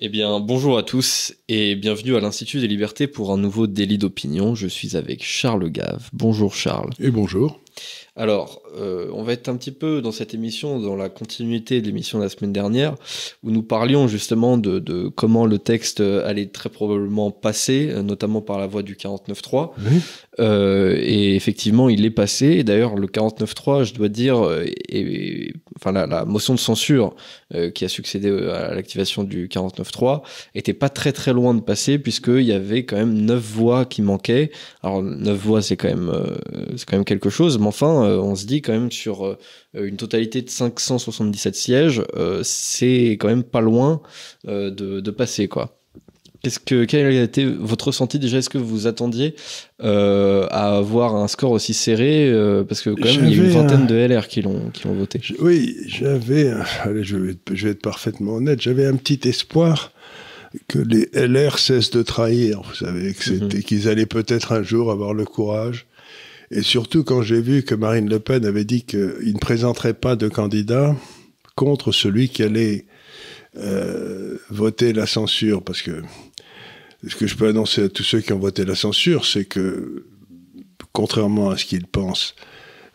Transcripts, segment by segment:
Eh bien, bonjour à tous et bienvenue à l'Institut des libertés pour un nouveau délit d'opinion. Je suis avec Charles Gave. Bonjour Charles. Et bonjour. Alors, euh, on va être un petit peu dans cette émission, dans la continuité de l'émission de la semaine dernière, où nous parlions justement de, comment le texte allait très probablement passer, notamment par la voie du 49.3. Oui. Euh, et effectivement, il est passé. D'ailleurs, le 49.3, je dois dire, et, enfin la, motion de censure euh, qui a succédé à l'activation du 49.3 était pas très très loin de passer, puisqu'il y avait quand même neuf voix qui manquaient. Alors, neuf voix, c'est quand même c'est quand même quelque chose, mais enfin, on se dit quand même sur euh, une totalité de 577 sièges, euh, c'est quand même pas loin euh, de, passer quoi. Qu'est-ce que quel a été votre ressenti déjà? Est-ce que vous attendiez à avoir un score aussi serré Parce que quand même il y a une vingtaine de LR qui l'ont qui ont voté. oui, j'avais. Allez, je vais, je vais être parfaitement honnête. J'avais un petit espoir que les LR cessent de trahir. Vous savez que c'était mhm. qu'ils allaient peut-être un jour avoir le courage et surtout quand j'ai vu que Marine Le Pen avait dit qu'il ne présenterait pas de candidat contre celui qui allait euh, voter la censure. Parce que ce que je peux annoncer à tous ceux qui ont voté la censure, c'est que, contrairement à ce qu'ils pensent,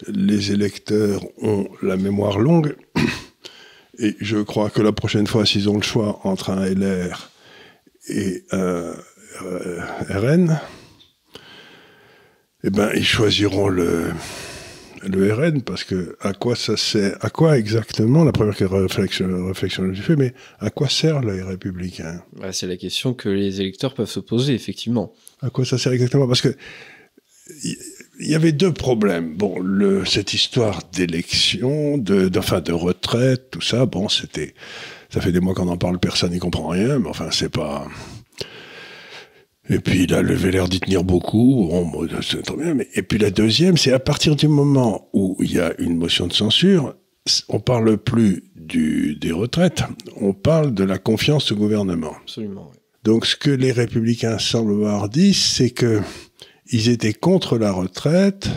les électeurs ont la mémoire longue. Et je crois que la prochaine fois, s'ils ont le choix entre un LR et un euh, RN, eh ben, ils choisiront le, le RN parce que à quoi ça sert À quoi exactement La première réflexion, réflexion que j'ai fait, mais à quoi sert les républicains bah, C'est la question que les électeurs peuvent se poser, effectivement. À quoi ça sert exactement? Parce que il y avait deux problèmes. Bon, le, cette histoire d'élection, de, de, de retraite, tout ça, bon, c'était, ça fait des mois qu'on en parle, personne n'y comprend rien, mais enfin, c'est pas, et puis il a levé l'air d'y tenir beaucoup. Bon, c'est très bien. Mais... Et puis la deuxième, c'est à partir du moment où il y a une motion de censure, on parle plus du, des retraites, on parle de la confiance au gouvernement. Absolument. Oui. Donc ce que les républicains semblent avoir dit, c'est que ils étaient contre la retraite,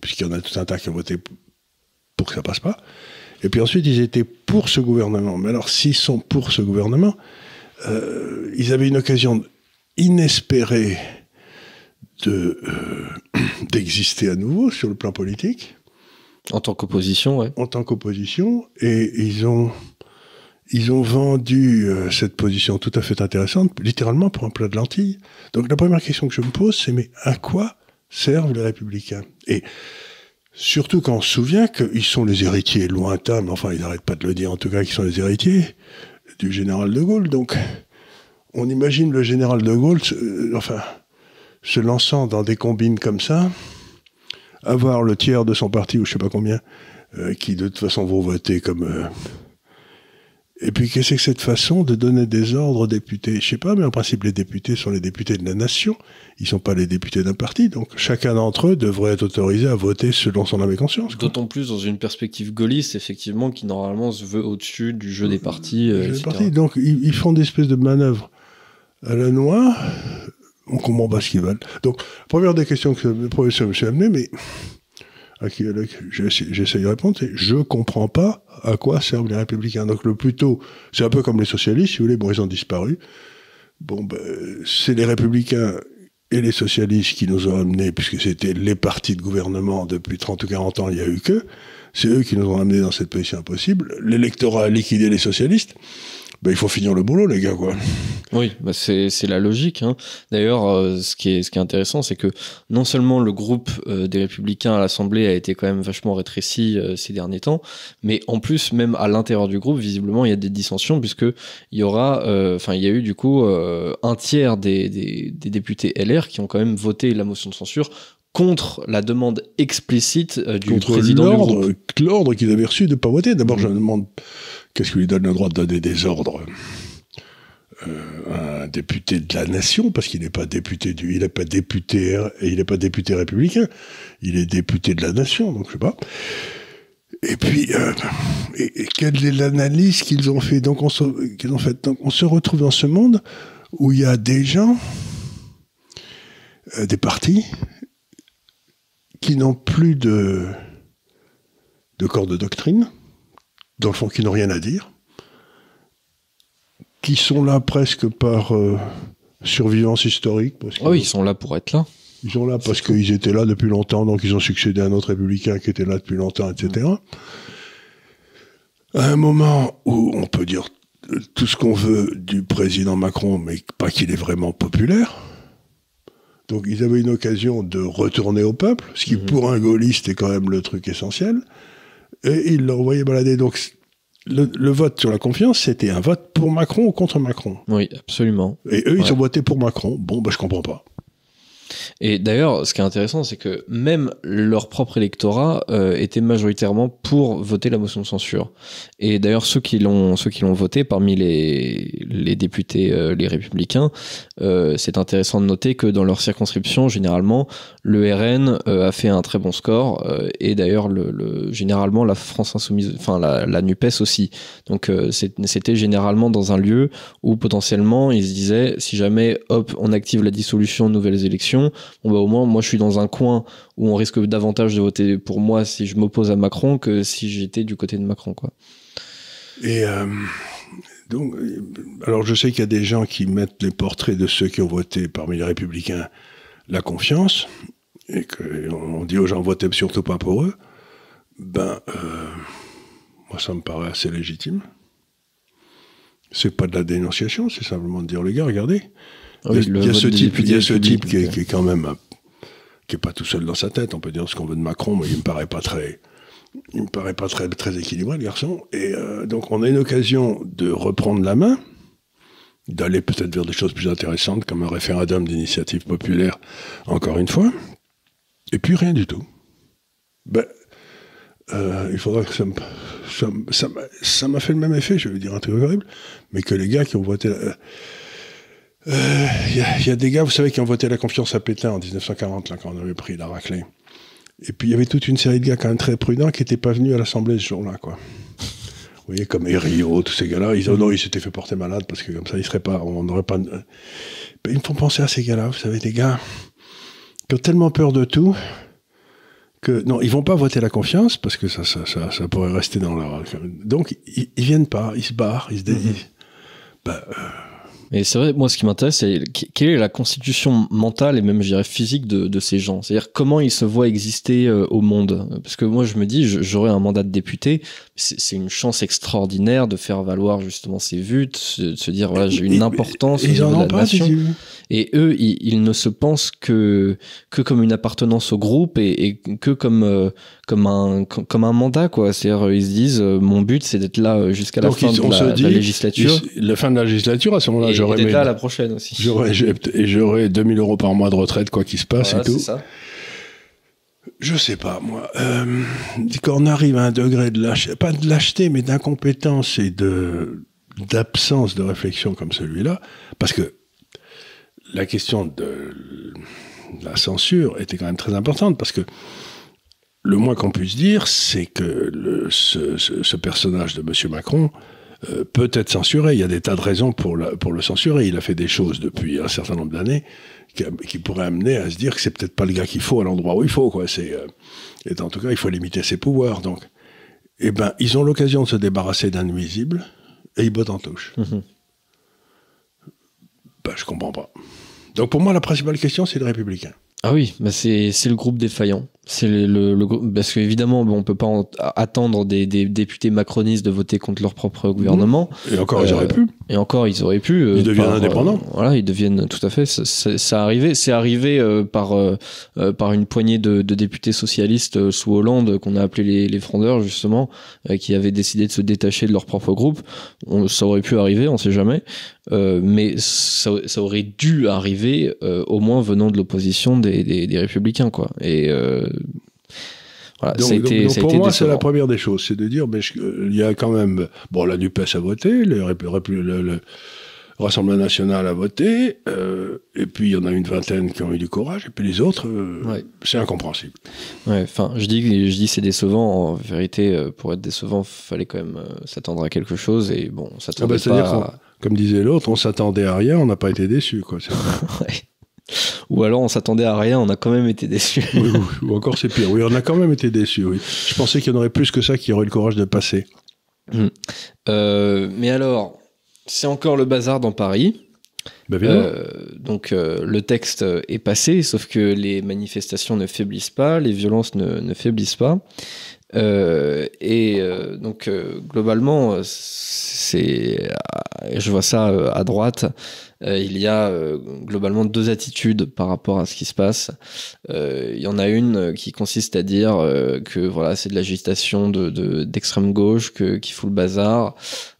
puisqu'il y en a tout un tas qui ont voté pour que ça passe pas. Et puis ensuite, ils étaient pour ce gouvernement. Mais alors, s'ils sont pour ce gouvernement, euh, ils avaient une occasion inespéré de euh, d'exister à nouveau sur le plan politique. En tant qu'opposition, ouais. En tant qu'opposition, et ils ont ils ont vendu euh, cette position tout à fait intéressante, littéralement pour un plat de lentilles. Donc la première question que je me pose, c'est mais à quoi servent les républicains? Et surtout quand on se souvient qu'ils sont les héritiers lointains, mais enfin ils n'arrêtent pas de le dire en tout cas qu'ils sont les héritiers du général de Gaulle. Donc on imagine le général de Gaulle, euh, enfin, se lançant dans des combines comme ça, avoir le tiers de son parti, ou je sais pas combien, euh, qui de toute façon vont voter comme... Euh, et puis qu'est-ce que c'est cette façon de donner des ordres aux députés? Je sais pas, mais en principe les députés sont les députés de la nation, ils sont pas les députés d'un parti, donc chacun d'entre eux devrait être autorisé à voter selon son âme et conscience. D'autant plus dans une perspective gaulliste, effectivement, qui normalement se veut au-dessus du jeu des partis. Des partis. Donc ils, ils, font des espèces de manœuvres à la noix, on comprend pas ce qu'ils veulent. Donc, première des questions que le professeur me s'est amené, mais à qui j'essaie de répondre, c'est je comprends pas à quoi servent les républicains. Donc le plus tôt, c'est un peu comme les socialistes, si vous voulez, bon, ils ont disparu. Bon, ben, c'est les républicains et les socialistes qui nous ont amenés, puisque c'était les partis de gouvernement depuis 30 ou 40 ans, il n'y a eu que. C'est eux qui nous ont amenés dans cette position impossible. L'électorat a liquidé les socialistes bah, il faut finir le boulot, les gars, quoi. Oui, bah c'est la logique. Hein. D'ailleurs, euh, ce, qui est, ce qui est intéressant, c'est que non seulement le groupe euh, des Républicains à l'Assemblée a été quand même vachement rétréci euh, ces derniers temps, mais en plus, même à l'intérieur du groupe, visiblement, il y a des dissensions, puisque il y aura, enfin, il y a eu du coup un tiers des, des, des députés LR qui ont quand même voté la motion de censure contre la demande explicite du président du groupe. L'ordre qu'ils avaient reçu de ne pas voter. D'abord, je demande Qu'est-ce qui lui donne le droit de donner des ordres euh, un député de la nation, parce qu'il n'est pas député du, il n'est pas député, il n'est pas député républicain, il est député de la nation, donc je sais pas. Et puis, euh, quelle est l'analyse qu'ils ont fait? Donc on se, ont fait? Donc on se retrouve dans ce monde où il y a des gens, euh, des partis, qui n'ont plus de, de corps de doctrine, dans le fond, qui n'ont rien à dire, qui sont là presque par euh, survivance historique. Parce que Ah oui, ils sont là pour être là. Ils sont là parce qu'ils étaient là depuis longtemps, donc ils ont succédé à un autre républicain qui était là depuis longtemps, etc. À un moment où on peut dire tout ce qu'on veut du président Macron, mais pas qu'il est vraiment populaire. Donc ils avaient une occasion de retourner au peuple, ce qui pour un gaulliste est quand même le truc essentiel. Et ils l'envoyaient balader. Donc le, le vote sur la confiance, c'était un vote pour Macron ou contre Macron? Oui, absolument. Et eux, Ouais. ils ont voté pour Macron. Bon, bah, je comprends pas. Et d'ailleurs, ce qui est intéressant, c'est que même leur propre électorat euh, était majoritairement pour voter la motion de censure. Et d'ailleurs, ceux qui l'ont ceux qui l'ont voté parmi les les députés euh, les républicains, euh, c'est intéressant de noter que dans leur circonscription, généralement, le RN euh, a fait un très bon score et d'ailleurs le, le- généralement la France insoumise, enfin la, la Nupes aussi. Donc c'était généralement dans un lieu où potentiellement ils se disaient si jamais hop on active la dissolution nouvelles élections bon bah au moins moi je suis dans un coin où on risque davantage de voter pour moi si je m'oppose à Macron que si j'étais du côté de Macron quoi. Et euh, donc, alors je sais qu'il y a des gens qui mettent les portraits de ceux qui ont voté parmi les républicains la confiance, et qu'on dit aux gens votez surtout pas pour eux. Ben, euh, moi ça me paraît assez légitime. C'est pas de la dénonciation, c'est simplement de dire les gars, regardez, oui, il y a, ce type, il y a ce type qui est, qui est quand même euh, qui est pas tout seul dans sa tête. On peut dire ce qu'on veut de Macron, mais il me paraît pas très, il me paraît pas très très équilibré le garçon. Et euh, donc on a une occasion de reprendre la main, d'aller peut-être vers des choses plus intéressantes comme un référendum d'initiative populaire, encore une fois. Et puis rien du tout. Ben, euh, il faudra que ça me, m'a- ça m'a fait le même effet, je vais dire un truc horrible, mais que les gars qui ont voté. Euh, euh, Il y, a- il y a des gars, vous savez, qui ont voté la confiance à Pétain en 1940, là, quand on avait pris la raclée. Et puis il y avait toute une série de gars quand même très prudents qui n'étaient pas venus à l'Assemblée ce jour-là, quoi. Vous voyez, comme Herriot, tous ces gars-là, ils, oh non, ils s'étaient fait porter malade parce que comme ça, ils seraient pas, on n'aurait pas. Ben, ils me font penser à ces gars-là, vous savez, des gars qui ont tellement peur de tout que non, ils vont pas voter la confiance parce que ça, ça, ça, ça pourrait rester dans leur. Donc ils, ils viennent pas, ils se barrent, ils se. dé- ils- ben, euh, Et c'est vrai, moi, ce qui m'intéresse, c'est quelle est la constitution mentale et même, je dirais, physique de, de ces gens? C'est-à-dire comment ils se voient exister euh, au monde? Parce que moi, je me dis, j'aurais un mandat de député. C'est c'est une chance extraordinaire de faire valoir justement ses vues, de se, de se dire, voilà, j'ai une ils- importance niveau en de ont la pas, nation. Et eux, ils, ils ne se pensent que que comme une appartenance au groupe et, et que comme euh, comme un comme un mandat quoi. C'est-à-dire, ils se disent, euh, mon but, c'est d'être là euh, jusqu'à la fin ils- de la, législature. Ils- La fin de la législature, à ce moment-là, et, et j'aurais là à la prochaine aussi. j'aurais et j'aurais 2000 euros par mois de retraite, quoi qu'il se passe Voilà, et tout. ça. Je sais pas, moi. Euh, quand on arrive à un degré de lâcheté, pas de lâcheté, mais d'incompétence et de d'absence de réflexion comme celui-là, parce que la question de la censure était quand même très importante, parce que le moins qu'on puisse dire, c'est que le, ce, ce- ce personnage de M. Macron euh, peut être censuré. Il y a des tas de raisons pour, la- pour le censurer. Il a fait des choses depuis un certain nombre d'années qui, qui pourraient amener à se dire que c'est peut-être pas le gars qu'il faut à l'endroit où il faut. Quoi. C'est, euh, et en tout cas, il faut limiter ses pouvoirs. Donc, eh ben, ils ont l'occasion de se débarrasser d'un nuisible et ils bottent en touche. Mhm. Ben, je comprends pas. Donc pour moi, la principale question, c'est le républicain. Ah oui, bah c'est c'est le groupe défaillant. C'est le, le, le parce qu'évidemment, bon, on peut pas en- attendre des, des députés macronistes de voter contre leur propre gouvernement. Et encore, ils Euh, auraient pu. Et encore, ils auraient pu. euh, Ils deviennent par, euh, indépendants. voilà, ils deviennent tout à fait. Ça, arrivé, c'est arrivé euh, par euh, par une poignée de, de députés socialistes sous Hollande qu'on a appelé les, les frondeurs justement, qui avaient décidé de se détacher de leur propre groupe. On- ça aurait pu arriver, on sait jamais. Euh, mais ça, ça aurait dû arriver euh, au moins venant de l'opposition des, des, des républicains quoi. Et euh, voilà, Donc, ça a donc- été, donc ça a pour moi, c'est la première des choses, c'est de dire, mais je- il y a quand même, bon, la Nupes a voté, le, le- le Rassemblement national a voté, euh, et puis il y en a une vingtaine qui ont eu du courage, et puis les autres, euh, Ouais. c'est incompréhensible. Ouais, enfin, je dis, je dis c'est décevant. En vérité, euh, pour être décevant, fallait quand même s'attendre à quelque chose. Et bon, on Ah s'attendait bah, pas. à- comme disait l'autre, on s'attendait à rien, on n'a pas été déçu, quoi. Ouais. Ou alors on s'attendait à rien, on a quand même été déçus. ou, ou- ou encore c'est pire. Oui, on a quand même été déçus, oui. Je pensais qu'il y en aurait plus que ça qui aurait eu le courage de passer. Euh, mais alors, c'est encore le bazar dans Paris. Bah, Euh, donc euh, le texte est passé, sauf que les manifestations ne faiblissent pas, les violences ne, ne faiblissent pas. Euh, et euh, donc euh, globalement, euh, c'est, euh, je vois ça euh, à droite. il y a globalement deux attitudes par rapport à ce qui se passe. Il y en a une qui consiste à dire que voilà, c'est de l'agitation de, de- d'extrême gauche, que qui fout le bazar,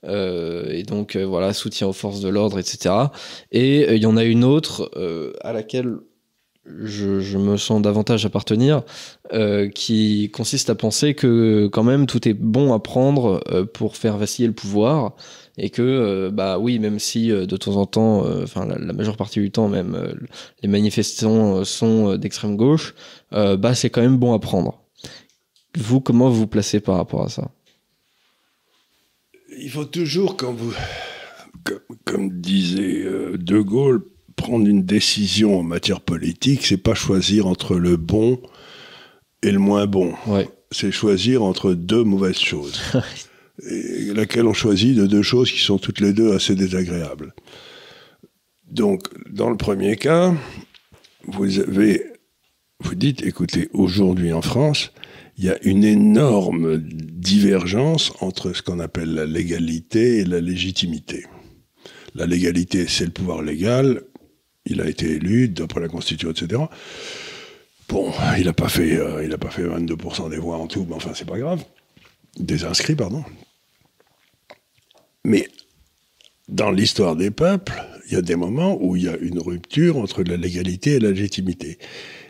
et donc voilà, soutien aux forces de l'ordre, etc. Et il y en a une autre à laquelle je, me sens davantage appartenir, euh, qui consiste à penser que quand même tout est bon à prendre euh, pour faire vaciller le pouvoir et que euh, bah oui même si de temps en temps enfin la, majeure partie du temps même les manifestants sont d'extrême gauche bah c'est quand même bon à prendre. Vous comment vous vous placez par rapport à ça? Il faut toujours, quand vous, comme, disait De Gaulle, prendre une décision en matière politique, c'est pas choisir entre le bon et le moins bon. ouais C'est choisir entre deux mauvaises choses. et laquelle on choisit de deux choses qui sont toutes les deux assez désagréables. Donc, dans le premier cas, vous avez, vous dites, écoutez, aujourd'hui en France, il y a une énorme divergence entre ce qu'on appelle la légalité et la légitimité. La légalité, c'est le pouvoir légal, il a été élu d'après la Constitution, etc. Bon, il n'a pas fait, euh, il a pas fait 22% des voix en tout, mais enfin, c'est pas grave. Des inscrits, pardon. Mais dans l'histoire des peuples, il y a des moments où il y a une rupture entre la légalité et la légitimité.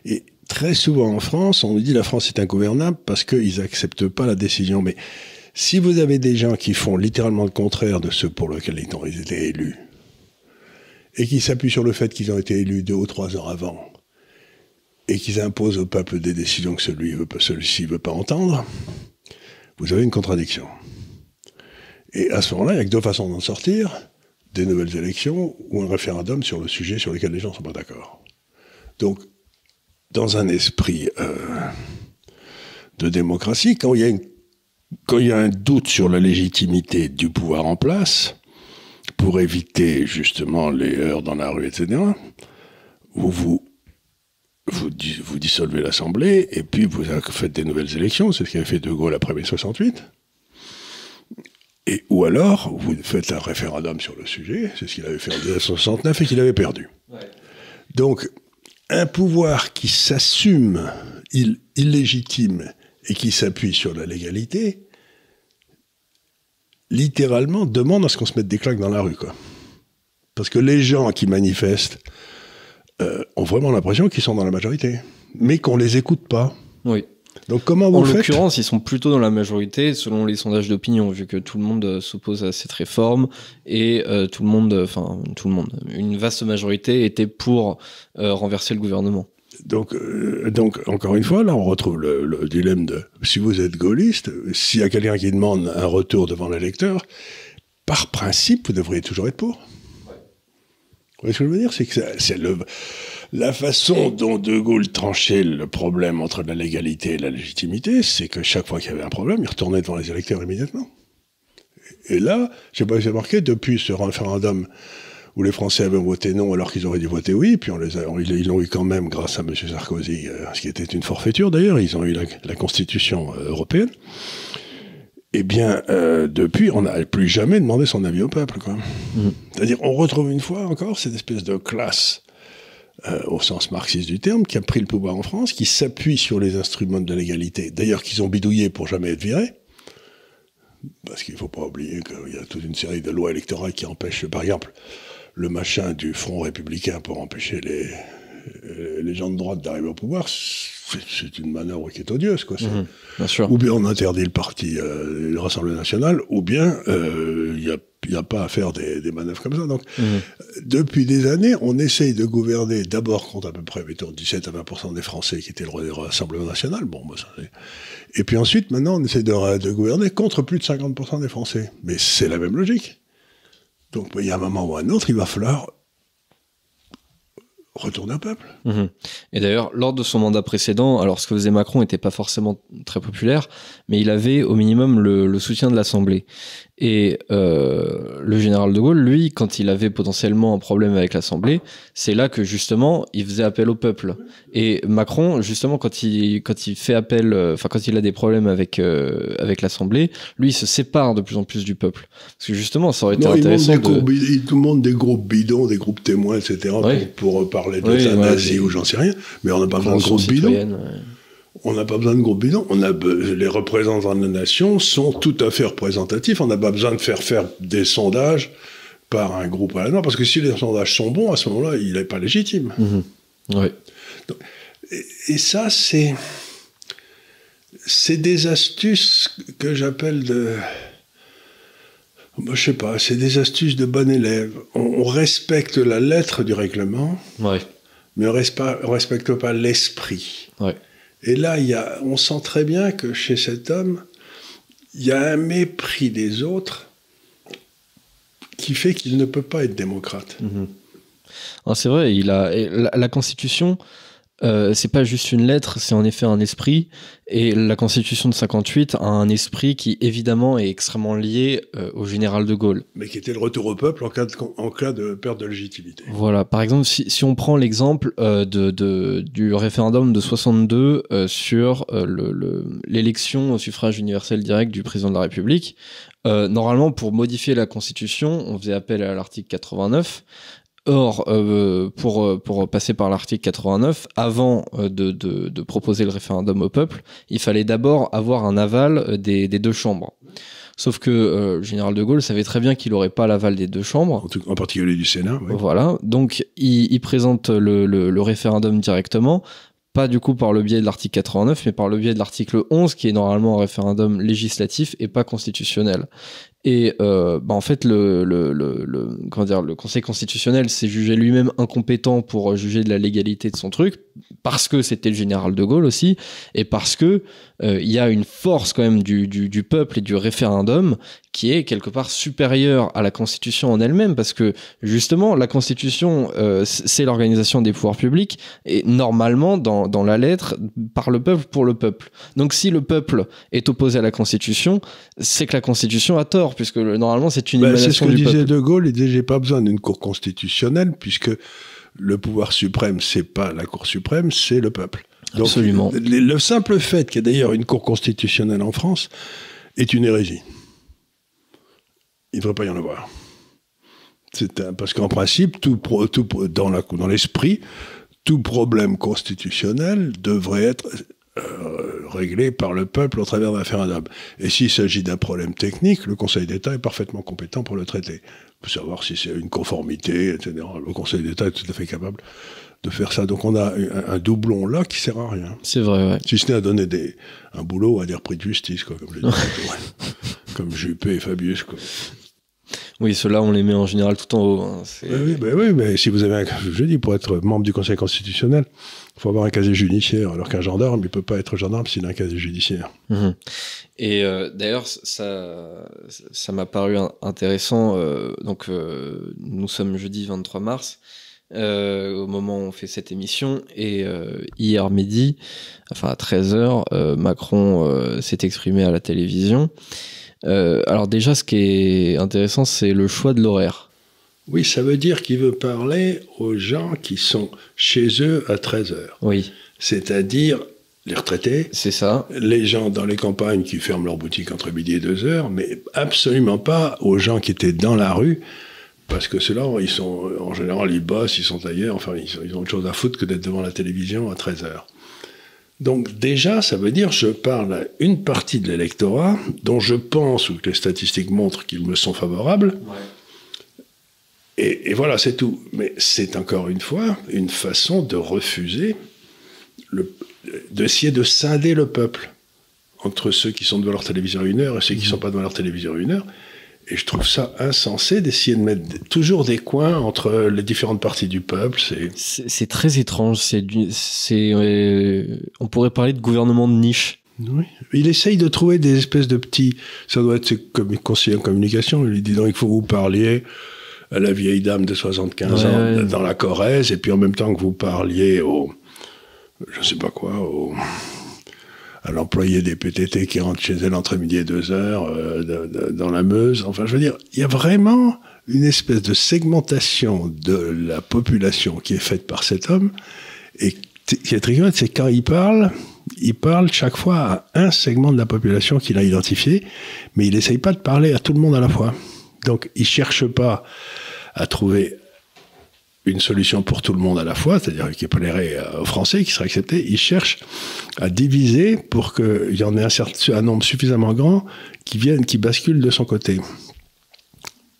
Et très souvent en France, on nous dit la France est ingouvernable parce qu'ils n'acceptent pas la décision. Mais si vous avez des gens qui font littéralement le contraire de ce pour lequel ils ont été élus, et qui s'appuient sur le fait qu'ils ont été élus deux ou trois ans avant, et qu'ils imposent au peuple des décisions que celui veut, celui-ci ne veut pas entendre, vous avez une contradiction. Et à ce moment-là, il n'y a que deux façons d'en sortir, des nouvelles élections ou un référendum sur le sujet sur lequel les gens ne sont pas d'accord. Donc, dans un esprit euh, de démocratie, quand il y a un doute sur la légitimité du pouvoir en place, pour éviter justement les heurts dans la rue, etc., vous vous, vous, dis- vous dissolvez l'Assemblée et puis vous faites des nouvelles élections, c'est ce qu'avait fait De Gaulle après mai 68. Et, ou alors, vous faites un référendum sur le sujet, c'est ce qu'il avait fait en 1969 et qu'il avait perdu. Donc, un pouvoir qui s'assume ill- illégitime et qui s'appuie sur la légalité, littéralement demande à ce qu'on se mette des claques dans la rue. Quoi. Parce que les gens qui manifestent euh, ont vraiment l'impression qu'ils sont dans la majorité, mais qu'on les écoute pas. oui Donc comment En vous faites l'occurrence, ils sont plutôt dans la majorité selon les sondages d'opinion, vu que tout le monde euh, s'oppose à cette réforme et euh, tout le monde, enfin tout le monde, une vaste majorité était pour euh, renverser le gouvernement. Donc, euh, donc, encore une fois, là, on retrouve le, le dilemme de si vous êtes gaulliste, s'il y a quelqu'un qui demande un retour devant l'électeur, par principe, vous devriez toujours être pour. Vous voyez ce que je veux dire? C'est que la façon dont De Gaulle tranchait le problème entre la légalité et la légitimité, c'est que chaque fois qu'il y avait un problème, il retournait devant les électeurs immédiatement. Et là, je sais pas si vous avez depuis ce référendum où les Français avaient voté non alors qu'ils auraient dû voter oui, puis on les a, on- ils l'ont eu quand même grâce à M. Sarkozy, euh, ce qui était une forfaiture d'ailleurs, ils ont eu la, la Constitution euh, européenne. Eh bien, euh, depuis, on n'a plus jamais demandé son avis au peuple. quoi. C'est-à-dire, on retrouve une fois encore cette espèce de classe, euh, au sens marxiste du terme, qui a pris le pouvoir en France, qui s'appuie sur les instruments de l'égalité, d'ailleurs qu'ils ont bidouillé pour jamais être virés. Parce qu'il ne faut pas oublier qu'il y a toute une série de lois électorales qui empêchent, par exemple, le machin du Front républicain pour empêcher les, euh, les gens de droite d'arriver au pouvoir. C'est une manœuvre qui est odieuse. Quoi. Mhm, bien sûr. Ou bien on interdit le parti, euh, le Rassemblement national, ou bien euh, il n'y a, y a pas à faire des, des manœuvres comme ça. Donc, Mhm. depuis des années, on essaye de gouverner d'abord contre à peu près mettons, 17 à 20 des Français qui étaient le Rassemblement national. Bon, bah, ça, et puis ensuite, maintenant, on essaie de, de gouverner contre plus de 50 des Français. Mais c'est la même logique. Donc, il y a un moment ou un autre, il va falloir retourner au peuple. Mhm. Et d'ailleurs, lors de son mandat précédent, alors ce que faisait Macron n'était pas forcément très populaire, mais il avait au minimum le soutien de l'Assemblée. Et euh, le général de Gaulle, lui, quand il avait potentiellement un problème avec l'Assemblée, c'est là que justement il faisait appel au peuple. Et Macron, justement, quand il quand il fait appel, euh, enfin quand il a des problèmes avec euh, avec l'Assemblée, lui il se sépare de plus en plus du peuple. Parce que justement, ça aurait été Non, il, monte intéressant. de- il monde des groupes bidons, des groupes témoins, etc. Oui. Pour, pour parler Oui, d'euthanasie ouais, ou j'en sais rien. Mais on n'a pas besoin de groupes bidons. ouais. On n'a pas besoin de groupes bidons. On a les représentants de la nation sont tout à fait représentatifs. On n'a pas besoin de faire faire des sondages par un groupe à la non, parce que si les sondages sont bons, à ce moment-là, il n'est pas légitime. Mhm. Ouais. Et, et ça, c'est c'est des astuces que j'appelle de Moi, je sais pas, c'est des astuces de bon élève. On, on respecte la lettre du règlement, Ouais. mais on ne respecte pas l'esprit. Ouais. Et là, y a, on sent très bien que chez cet homme, il y a un mépris des autres qui fait qu'il ne peut pas être démocrate. Mhm. C'est vrai, il a la Constitution. Euh, c'est pas juste une lettre, c'est en effet un esprit. Et la Constitution de 58 a un esprit qui évidemment est extrêmement lié euh, au général de Gaulle. Mais qui était le retour au peuple en cas de, en cas de perte de légitimité. Voilà, par exemple, si, si on prend l'exemple euh, de, de- du référendum de 62 euh, sur euh, le- le- l'élection au suffrage universel direct du président de la République, euh, normalement, pour modifier la Constitution, on faisait appel à l'article 89. Or, euh, pour, euh, pour passer par l'article 89, avant euh, de, de- de proposer le référendum au peuple, il fallait d'abord avoir un aval des, des deux chambres. Sauf que euh, le général de Gaulle savait très bien qu'il n'aurait pas l'aval des deux chambres. En, tout- en particulier du Sénat. oui. Voilà, donc il, il présente le, le- le référendum directement, pas du coup par le biais de l'article 89, mais par le biais de l'article 11, qui est normalement un référendum législatif et pas constitutionnel. Et euh, bah, en fait, le, le, le, le- comment dire, le Conseil constitutionnel s'est jugé lui-même incompétent pour juger de la légalité de son truc, parce que c'était le général de Gaulle aussi, et parce que euh, il y a une force quand même du, du, du peuple et du référendum qui est quelque part supérieure à la Constitution en elle-même, parce que justement, la Constitution, euh, c'est l'organisation des pouvoirs publics, et normalement, dans, dans la lettre, par le peuple pour le peuple. Donc si le peuple est opposé à la Constitution, c'est que la Constitution a tort, puisque le- normalement, c'est une Ben, c'est ce que du disait peuple. De Gaulle. Il disait j'ai pas besoin d'une cour constitutionnelle puisque le pouvoir suprême c'est pas la cour suprême, c'est le peuple. Donc, Absolument. Le, le simple fait qu'il y ait d'ailleurs une cour constitutionnelle en France est une hérésie. Il ne devrait pas y en avoir. Un- parce qu'en principe, tout, pro- tout pro- dans la- dans l'esprit, tout problème constitutionnel devrait être euh, réglé par le peuple au travers d'un référendum. Et s'il s'agit d'un problème technique, le Conseil d'État est parfaitement compétent pour le traiter. Pour savoir si c'est une conformité, etc. Le Conseil d'État est tout à fait capable de faire ça. Donc on a un, un doublon là qui sert à rien. C'est vrai, ouais. Si ce n'est à donner des, un boulot à des repris de justice, quoi, comme dit. Comme Juppé et Fabius, quoi. Oui, ceux-là, on les met en général tout en haut. hein. C'est- Oui, oui, ben oui, mais si vous avez un, je dis, pour être membre du Conseil constitutionnel, faut avoir un casier judiciaire, alors qu'un gendarme, il peut pas être gendarme s'il a un casier judiciaire. Mhm. Et euh, d'ailleurs, ça, ça m'a paru in- intéressant. euh, donc, euh, nous sommes jeudi 23 mars, au moment où on fait cette émission, et hier midi, enfin à 13h, Macron s'est exprimé à la télévision. Alors déjà, ce qui est intéressant, c'est le choix de l'horaire. Oui, ça veut dire qu'il veut parler aux gens qui sont chez eux à 13 heures. Oui, C'est-à-dire les retraités, c'est ça. les gens dans les campagnes qui ferment leur boutique entre midi et 2 heures, mais absolument pas aux gens qui étaient dans la rue, parce que ceux-là, ils sont, en général, ils bossent, ils sont ailleurs, enfin, ils, ont autre chose à foutre que d'être devant la télévision à 13 heures. Donc déjà, ça veut dire je parle à une partie de l'électorat dont je pense ou que les statistiques montrent qu'ils me sont favorables, et, et voilà, c'est tout. Mais c'est encore une fois une façon de refuser, d'essayer de scinder le peuple entre ceux qui sont devant leur télévision une heure et ceux qui ne sont pas devant leur télévision une heure. Et je trouve ça insensé d'essayer de mettre toujours des coins entre les différentes parties du peuple. C'est très étrange. C'est, euh, on pourrait parler de gouvernement de niche. oui. Il essaye de trouver des espèces de petits. Ça doit être ses commu- conseillers en communication. Il lui dit donc il faut que vous parliez la vieille dame de 75 Ouais, ans ouais. dans la Corrèze, et puis en même temps que vous parliez au. Je sais pas quoi, au. à l'employé des PTT qui rentre chez elle entre midi et deux heures euh, dans la Meuse. Enfin, je veux dire, il y a vraiment une espèce de segmentation de la population qui est faite par cet homme. Et qui est rigolo, c'est quand il parle, il parle chaque fois à un segment de la population qu'il a identifié, mais il n'essaye pas de parler à tout le monde à la fois. Donc, il cherche pas à trouver une solution pour tout le monde à la fois, c'est-à-dire qui plairait aux Français, qui serait accepté. Il cherche à diviser pour qu'il y en ait un, certain, un nombre suffisamment grand qui viennent, qui basculent de son côté.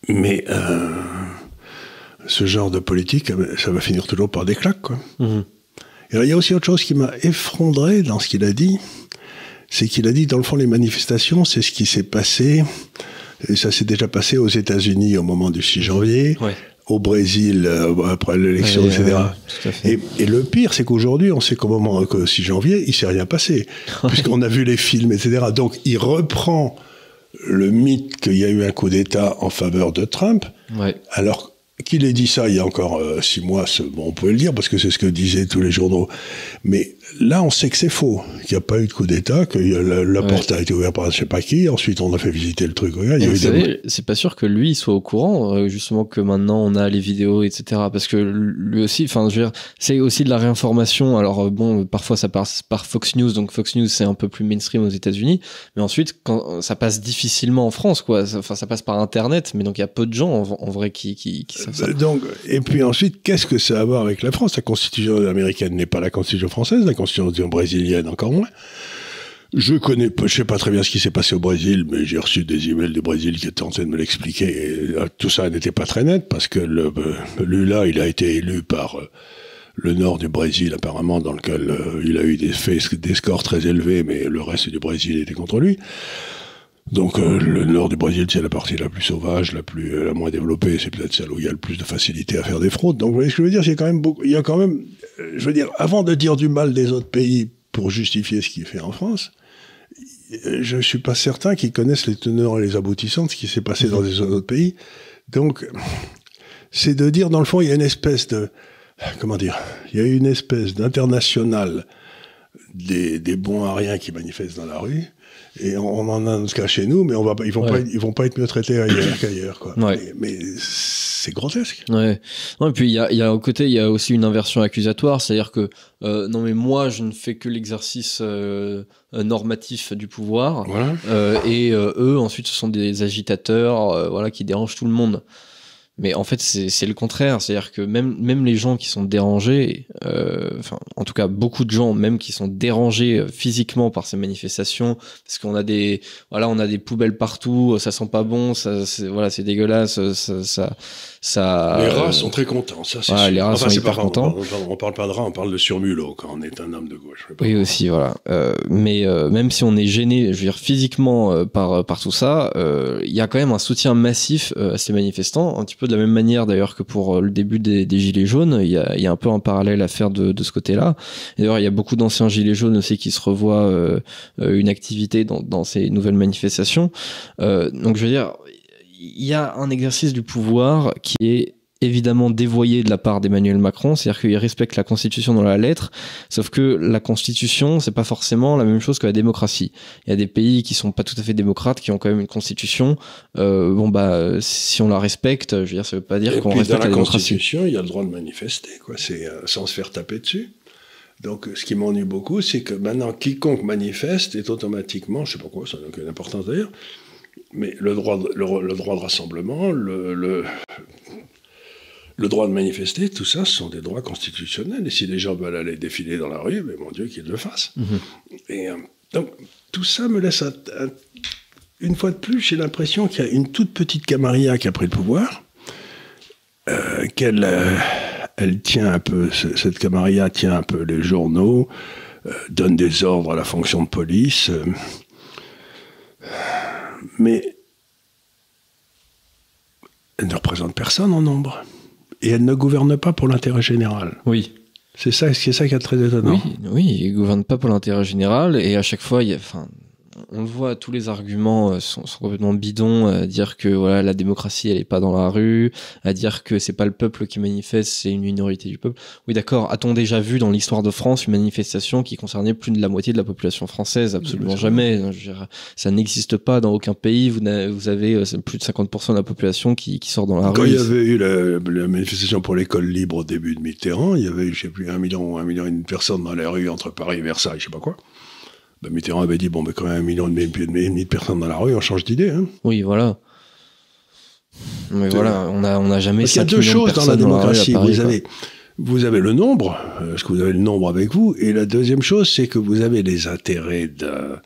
Mais euh, ce genre de politique, ça va finir toujours par des claques. Quoi. Mmh. Et il y a aussi autre chose qui m'a effondré dans ce qu'il a dit, c'est qu'il a dit, dans le fond, les manifestations, c'est ce qui s'est passé, et ça s'est déjà passé aux États-Unis au moment du 6 janvier, au Brésil euh, après l'élection, etc. et, le pire, c'est qu'aujourd'hui, on sait qu'au moment du 6 janvier, il s'est rien passé, puisqu'on a vu les films, etc. Donc, il reprend le mythe qu'il y a eu un coup d'État en faveur de Trump, alors qu'il ait dit ça il y a encore euh, six mois, bon, on pouvait le dire parce que c'est ce que disaient tous les journaux. Mais là, on sait que c'est faux, qu'il n'y a pas eu de coup d'État, que la, porte a été ouverte par je sais pas qui. Ensuite, on a fait visiter le truc. vous savez, c'est pas sûr que lui soit au courant, euh, justement, que maintenant on a les vidéos, etc. Parce que lui aussi, enfin, je veux dire, c'est aussi de la réinformation. Alors euh, bon, parfois ça passe par Fox News, donc Fox News c'est un peu plus mainstream aux États-Unis, mais ensuite, quand ça passe difficilement en France, quoi. Enfin, ça passe par Internet, mais donc il y a peu de gens en, vrai qui, qui, qui savent ça. Donc, et puis ensuite, qu'est-ce que ça a à voir avec la France? La Constitution américaine n'est pas la Constitution française. La constitution brésilienne encore moins. Je connais, je sais pas très bien ce qui s'est passé au Brésil, mais j'ai reçu des emails du Brésil qui tentaient de me l'expliquer. Euh, tout ça n'était pas très net parce que le, euh, Lula, il a été élu par euh, le nord du Brésil apparemment, dans lequel il a eu des scores très élevés, mais le reste du Brésil était contre lui. Donc le nord du Brésil, c'est la partie la plus sauvage, la plus la moins développée, c'est peut-être celle où il y a le plus de facilité à faire des fraudes. Donc vous voyez ce que je veux dire, quand même beaucoup, il y a quand même je veux dire, avant de dire du mal des autres pays pour justifier ce qui est fait en France, je ne suis pas certain qu'ils connaissent les teneurs et les aboutissants de ce qui s'est passé dans les autres pays. Donc, c'est de dire, dans le fond, il y a une espèce de, comment dire, il y a une espèce d'international des, des bons à rien qui manifestent dans la rue, et on, en a ce cas chez nous, mais on va, ils vont pas, ils vont pas être mieux traités ailleurs qu'ailleurs, quoi. Mais, c'est grotesque. Ouais. et puis il y a, y a côté, il y a aussi une inversion accusatoire, c'est-à-dire que euh, non mais moi je ne fais que l'exercice euh, normatif du pouvoir, voilà. euh, et eux ensuite ce sont des agitateurs, voilà, qui dérangent tout le monde. Mais en fait, c'est le contraire. C'est-à-dire que même, même les gens qui sont dérangés, euh, enfin, en tout cas, beaucoup de gens, même qui sont dérangés euh, physiquement par ces manifestations, parce qu'on a des, voilà, on a des poubelles partout, ça sent pas bon, ça, voilà, c'est dégueulasse, ça, ça, ça, les rats sont très contents, ça c'est Les rats sont hyper contents. On, parle pas de rats, on parle de surmulot quand on est un homme de gauche. Oui aussi, voilà. Euh, mais euh, même si on est gêné, je veux dire physiquement euh, par par tout ça, il y a quand même un soutien massif à ces manifestants, un petit peu de la même manière d'ailleurs que pour le début des, des gilets jaunes. Il y a, y a un peu un parallèle à faire de, de ce côté-là. D'ailleurs, il y a beaucoup d'anciens gilets jaunes aussi qui se revoient une activité dans, dans ces nouvelles manifestations. donc je veux dire il y a un exercice du pouvoir qui est évidemment dévoyé de la part d'Emmanuel Macron, c'est-à-dire qu'il respecte la Constitution dans la lettre, sauf que la Constitution, c'est pas forcément la même chose que la démocratie. Il y a des pays qui sont pas tout à fait démocrates, qui ont quand même une Constitution. Euh, bon bah, si on la respecte, je veux dire, ça veut pas dire qu'on respecte dans la, Constitution, il y a le droit de manifester, quoi. C'est euh, sans se faire taper dessus. Donc, ce qui m'ennuie beaucoup, c'est que maintenant, quiconque manifeste est automatiquement, je sais pas quoi, ça n'a aucune importance d'ailleurs, mais le droit de, le, droit de rassemblement, le, le, droit de manifester, tout ça, ce sont des droits constitutionnels. Et si les gens veulent aller défiler dans la rue, mais mon Dieu, qu'ils le fassent. Mhm. Et euh, donc, tout ça me laisse. une fois de plus, j'ai l'impression qu'il y a une toute petite camarilla qui a pris le pouvoir, euh, qu'elle euh, elle tient un peu, cette camarilla tient un peu les journaux, donne des ordres à la fonction de police mais elle ne représente personne en nombre. Et elle ne gouverne pas pour l'intérêt général. Oui. C'est ça, c'est ça qui est très étonnant. Oui, oui, ils ne gouvernent pas pour l'intérêt général. Et à chaque fois, il y a, enfin, on le voit, tous les arguments euh, sont, sont complètement bidons. À dire que voilà, la démocratie, elle est pas dans la rue, à dire que c'est pas le peuple qui manifeste, c'est une minorité du peuple. Oui, d'accord. A-t-on déjà vu dans l'histoire de France une manifestation qui concernait plus de la moitié de la population française? Absolument jamais. Je veux dire, ça n'existe pas dans aucun pays. Vous, vous avez euh, plus de 50% de la population qui, qui sort dans la rue. Quand il y avait eu la, la manifestation pour l'école libre au début de Mitterrand, il y avait, je sais plus, un million, un million et une personnes dans la rue entre Paris et Versailles, je sais pas quoi. Mitterrand avait dit bon, mais quand même un million et demi de personnes dans la rue, on change d'idée. Hein. Oui, voilà. Mais voilà, on n'a on a jamais. Parce qu'il y a deux choses dans la démocratie. vous avez, vous avez le nombre, parce que vous avez le nombre avec vous, et la deuxième chose, c'est que vous avez les intérêts d'un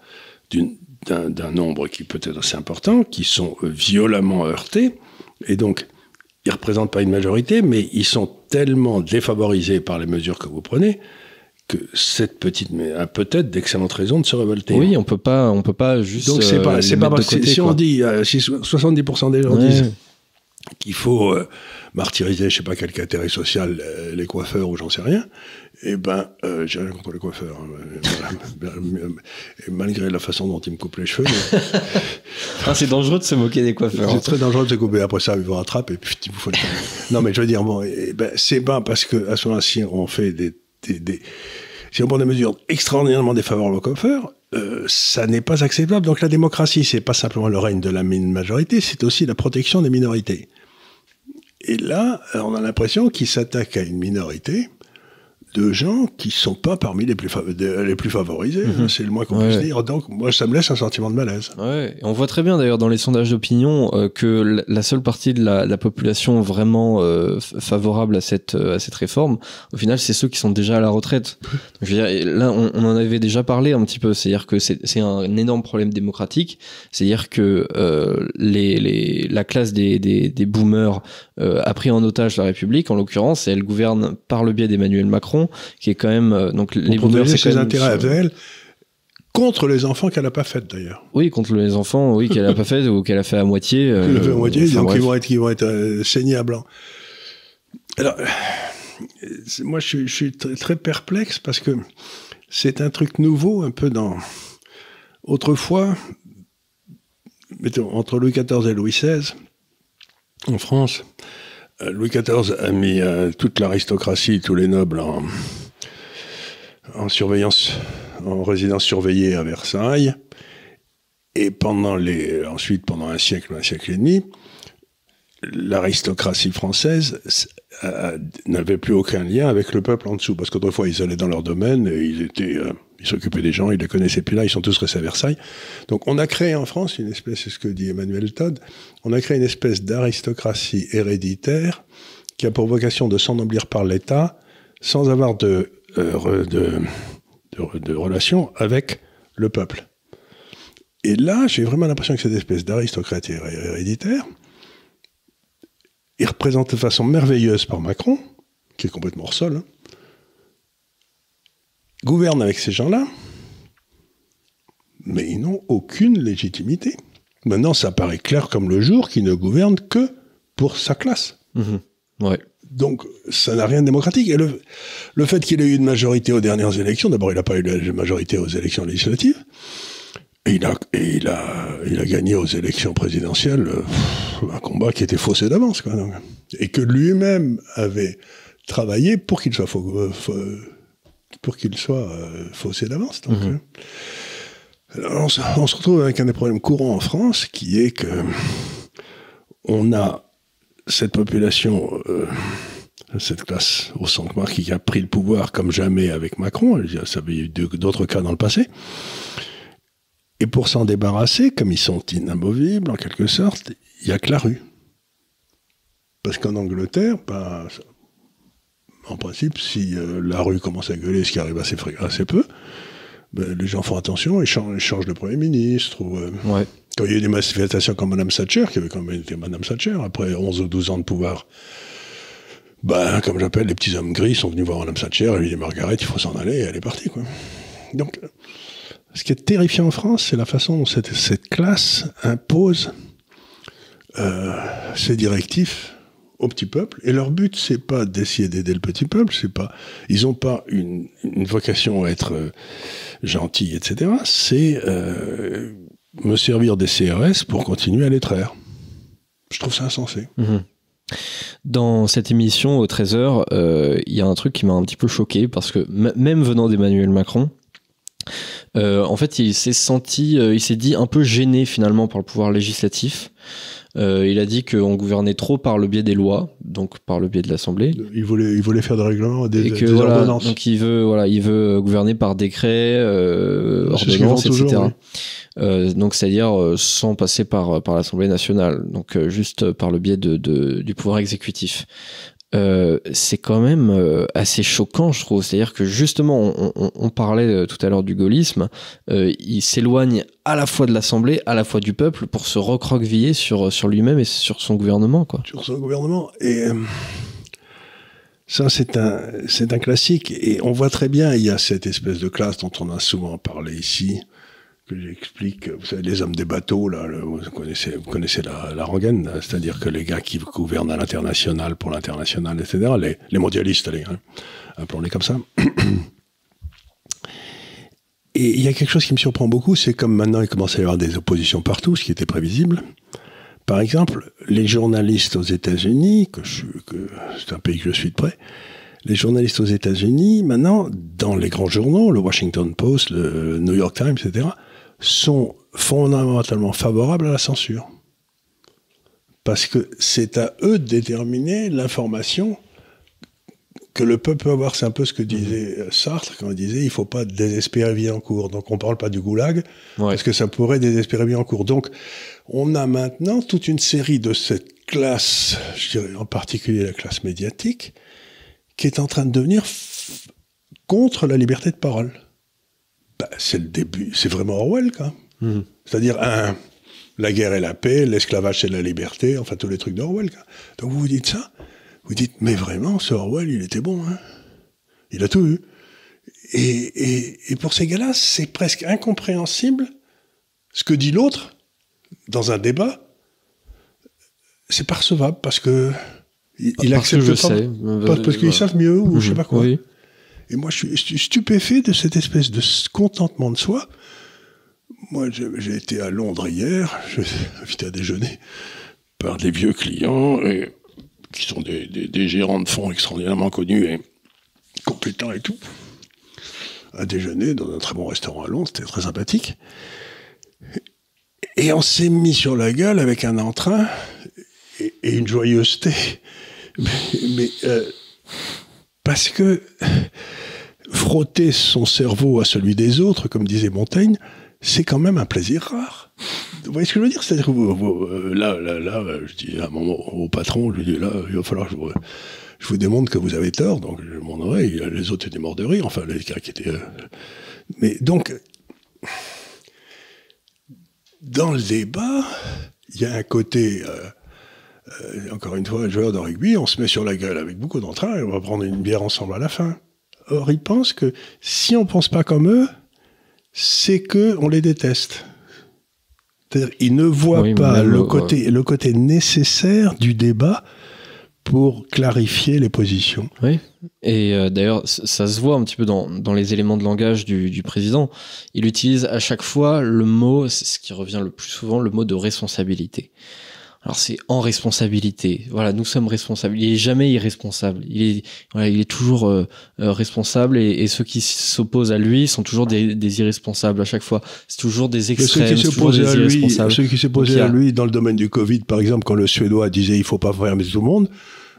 nombre qui peut être assez important, qui sont violemment heurtés, et donc ils représentent pas une majorité, mais ils sont tellement défavorisés par les mesures que vous prenez que cette petite mais a peut-être d'excellentes raisons de se révolter. Oui, on peut pas, on peut pas juste. Donc c'est pas, euh, c'est pas parce que si on dit, euh, si 70% des gens disent qu'il faut euh, martyriser, je sais pas quel intérêt social, les coiffeurs ou j'en sais rien, eh ben, euh, j'ai rien contre les coiffeurs. Hein, et malgré la façon dont ils me coupent les cheveux. ah, c'est dangereux de se moquer des coiffeurs. C'est très dangereux de se couper. Après ça, ils vous rattrapent et puis ils vous font Non, mais je veux dire, bon, eh ben, c'est pas parce que à ce moment-ci, on fait des, des, des, si on prend des mesures extraordinairement défavorables aux coiffeurs, ça n'est pas acceptable. Donc la démocratie, c'est pas simplement le règne de la majorité, c'est aussi la protection des minorités. Et là, on a l'impression qu'ils s'attaquent à une minorité de gens qui sont pas parmi les plus, les plus favorisés. Mhm. C'est le moins qu'on puisse dire. Donc, moi, ça me laisse un sentiment de malaise. Ouais. on voit très bien, d'ailleurs, dans les sondages d'opinion, euh, que la seule partie de la, la population vraiment euh, favorable à cette, euh, à cette réforme, au final, c'est ceux qui sont déjà à la retraite. je veux dire, là, on, on, en avait déjà parlé un petit peu. C'est-à-dire que c'est un énorme problème démocratique. C'est-à-dire que les, les, la classe des, des, des boomers a pris en otage la République, en l'occurrence, et elle gouverne par le biais d'Emmanuel Macron qui est quand même euh, donc les boomers, c'est ses intérêts à elle contre les enfants qu'elle n'a pas faites d'ailleurs. Oui, contre les enfants, oui, qu'elle n'a pas fait ou qu'elle a fait à moitié. Euh, qu'elle a fait à moitié, donc ils vont être, ils vont être euh, saignés à blanc. Alors, moi, je, je suis très, perplexe parce que c'est un truc nouveau, un peu dans. Autrefois, mettons, entre Louis XIV et Louis XVI, en France, euh, Louis XIV a mis euh, toute l'aristocratie, tous les nobles en, surveillance, en résidence surveillée à Versailles. Et pendant les, ensuite, pendant un siècle, un siècle et demi, l'aristocratie française n'avait plus aucun lien avec le peuple en dessous, parce qu'autrefois ils allaient dans leur domaine et ils étaient, euh, ils s'occupaient des gens, ils les connaissaient. Puis là, ils sont tous restés à Versailles. Donc on a créé en France une espèce, c'est ce que dit Emmanuel Todd, on a créé une espèce d'aristocratie héréditaire qui a pour vocation de s'ennoblir par l'État sans avoir de, euh, avec le peuple. Et là, j'ai vraiment l'impression que cette espèce d'aristocratie héréditaire, est représentée de façon merveilleuse par Macron, qui est complètement hors sol, hein, gouverne avec ces gens-là, mais ils n'ont aucune légitimité. Maintenant, ça paraît clair comme le jour qu'ils ne gouvernent que pour sa classe. Mhm. Ouais. Donc, ça n'a rien de démocratique. Et le, le fait qu'il ait eu une majorité aux dernières élections, d'abord, il n'a pas eu la majorité aux élections législatives, et il a, et il a, il a gagné aux élections présidentielles un combat qui était faussé d'avance, quoi. Donc. Et que lui-même avait travaillé pour qu'il soit faux, euh, pour qu'il soit euh, faussé d'avance. Donc, mhm. euh, on, on, se retrouve avec un des problèmes courants en France, qui est que on a cette population, euh, cette classe au centre qui a pris le pouvoir comme jamais avec Macron. Ça avait eu d'autres cas dans le passé. Et pour s'en débarrasser, comme ils sont inamovibles en quelque sorte, il n'y a que la rue. Parce qu'en Angleterre, ben, en principe, si euh, la rue commence à gueuler, ce qui arrive assez, assez peu, ben, les gens font attention et changent, changent de Premier ministre. Ou, euh, Quand il y a eu des manifestations comme Mme Thatcher, qui avait quand même été Mme Thatcher, après 11 ou 12 ans de pouvoir, ben, comme j'appelle, les petits hommes gris sont venus voir Mme Thatcher, elle lui dit Margaret, il faut s'en aller, et elle est partie. Quoi. Donc, ce qui est terrifiant en France, c'est la façon dont cette, cette classe impose euh, ses directives au petit peuple. Et leur but, c'est pas d'essayer d'aider le petit peuple, c'est pas, ils ont pas une, une vocation à être euh, gentils, etc. C'est euh, me servir des CRS pour continuer à les traire. Je trouve ça insensé. Mhm. Dans cette émission au 13h, euh, il y a un truc qui m'a un petit peu choqué parce que même venant d'Emmanuel Macron, euh, en fait, il s'est senti, euh, il s'est dit un peu gêné finalement par le pouvoir législatif. Euh, il a dit qu'on gouvernait trop par le biais des lois, donc par le biais de l'Assemblée. Il voulait, il voulait faire des règlements, des, Et que, des voilà, ordonnances. donc il veut, voilà, il veut gouverner par décret, ordonnance, toujours, etc. oui. Donc c'est-à-dire sans passer par par l'Assemblée nationale, donc juste par le biais de, de- du pouvoir exécutif. Euh, c'est quand même euh, assez choquant, je trouve. C'est-à-dire que justement, on, parlait euh, tout à l'heure du gaullisme, il s'éloigne à la fois de l'Assemblée, à la fois du peuple, pour se recroqueviller sur sur lui-même et sur son gouvernement, quoi. sur son gouvernement. Et ça, c'est un, c'est un classique. Et on voit très bien, il y a cette espèce de classe dont on a souvent parlé ici, que j'explique. Vous savez, les hommes des bateaux, là, vous connaissez, vous connaissez la, la là, c'est-à-dire que les gars qui gouvernent à l'international, pour l'international, etc., les, les mondialistes, allez, hein, appelons-les comme ça. Et il y a quelque chose qui me surprend beaucoup, c'est comme maintenant il commence à y avoir des oppositions partout, ce qui était prévisible. Par exemple, les journalistes aux États-Unis, que que c'est un pays que je suis de près, les journalistes aux États-Unis, maintenant, dans les grands journaux, le Washington Post, le New York Times, etc., sont fondamentalement favorables à la censure. Parce que c'est à eux de déterminer l'information que le peuple peut avoir. C'est un peu ce que disait euh, Sartre quand il disait il faut pas désespérer cours. Donc on parle pas du goulag, Ouais. parce que ça pourrait désespérer bien en cours. Donc, on a maintenant toute une série de cette classe, je dirais en particulier la classe médiatique, qui est en train de devenir contre la liberté de parole. Bah, c'est le début, c'est vraiment Orwell, quoi. Mhm. C'est-à-dire, un, la guerre et la paix, l'esclavage c'est la liberté, enfin tous les trucs d'Orwell. Donc vous vous dites ça, vous dites, mais vraiment, ce Orwell, il était bon, hein. Il a tout eu. Et, et, et pour ces gars-là, c'est presque incompréhensible ce que dit l'autre dans un débat. C'est pas recevable parce que il, que accepte je pas- sais. pas- parce qu'ils savent mieux ou je sais pas quoi. Oui. Et moi, je suis stu- stupéfait de cette espèce de contentement de soi. Moi, j'ai été à Londres hier, je suis invité à déjeuner par des vieux clients qui sont des, gérants de fonds extraordinairement connus et compétents et tout. À déjeuner dans un très bon restaurant à Londres, c'était très sympathique. Et on s'est mis sur la gueule avec un entrain et, une joyeuseté. Mais, mais, euh, parce que frotter son cerveau à celui des autres, comme disait Montaigne, c'est quand même un plaisir rare. Vous voyez ce que je veux dire? C'est-à-dire euh, là, là, là, je dis à mon au patron, je lui dis là, il va falloir que je vous, je vous démontre que vous avez tort. Donc, je mon oreille, les autres étaient morts de rire, enfin, les gars qui étaient. euh, Mais donc, dans le débat, il y a un côté. euh, euh, encore une fois, joueur de rugby, on se met sur la gueule avec beaucoup d'entrain et on va prendre une bière ensemble à la fin. Or, ils pensent que si on pense pas comme eux, c'est que on les déteste. Ils ne voient Oui, pas euh, côté, le côté nécessaire du débat pour clarifier les positions. Oui. Et euh, d'ailleurs, ça se voit un petit peu dans, dans les éléments de langage du, du président. Il utilise à chaque fois le mot, c'est ce qui revient le plus souvent, le mot de responsabilité. Alors c'est en responsabilité. Voilà, nous sommes responsables. Il est jamais irresponsable. Il est, voilà, il est toujours euh, euh, responsable et, et ceux qui s'opposent à lui sont toujours des, des irresponsables à chaque fois. C'est toujours des Mais ceux extrêmes, qui s'opposaient à lui, ceux qui s'opposaient à lui dans le domaine du Covid, par exemple, quand le Suédois disait il faut pas fermer tout le monde,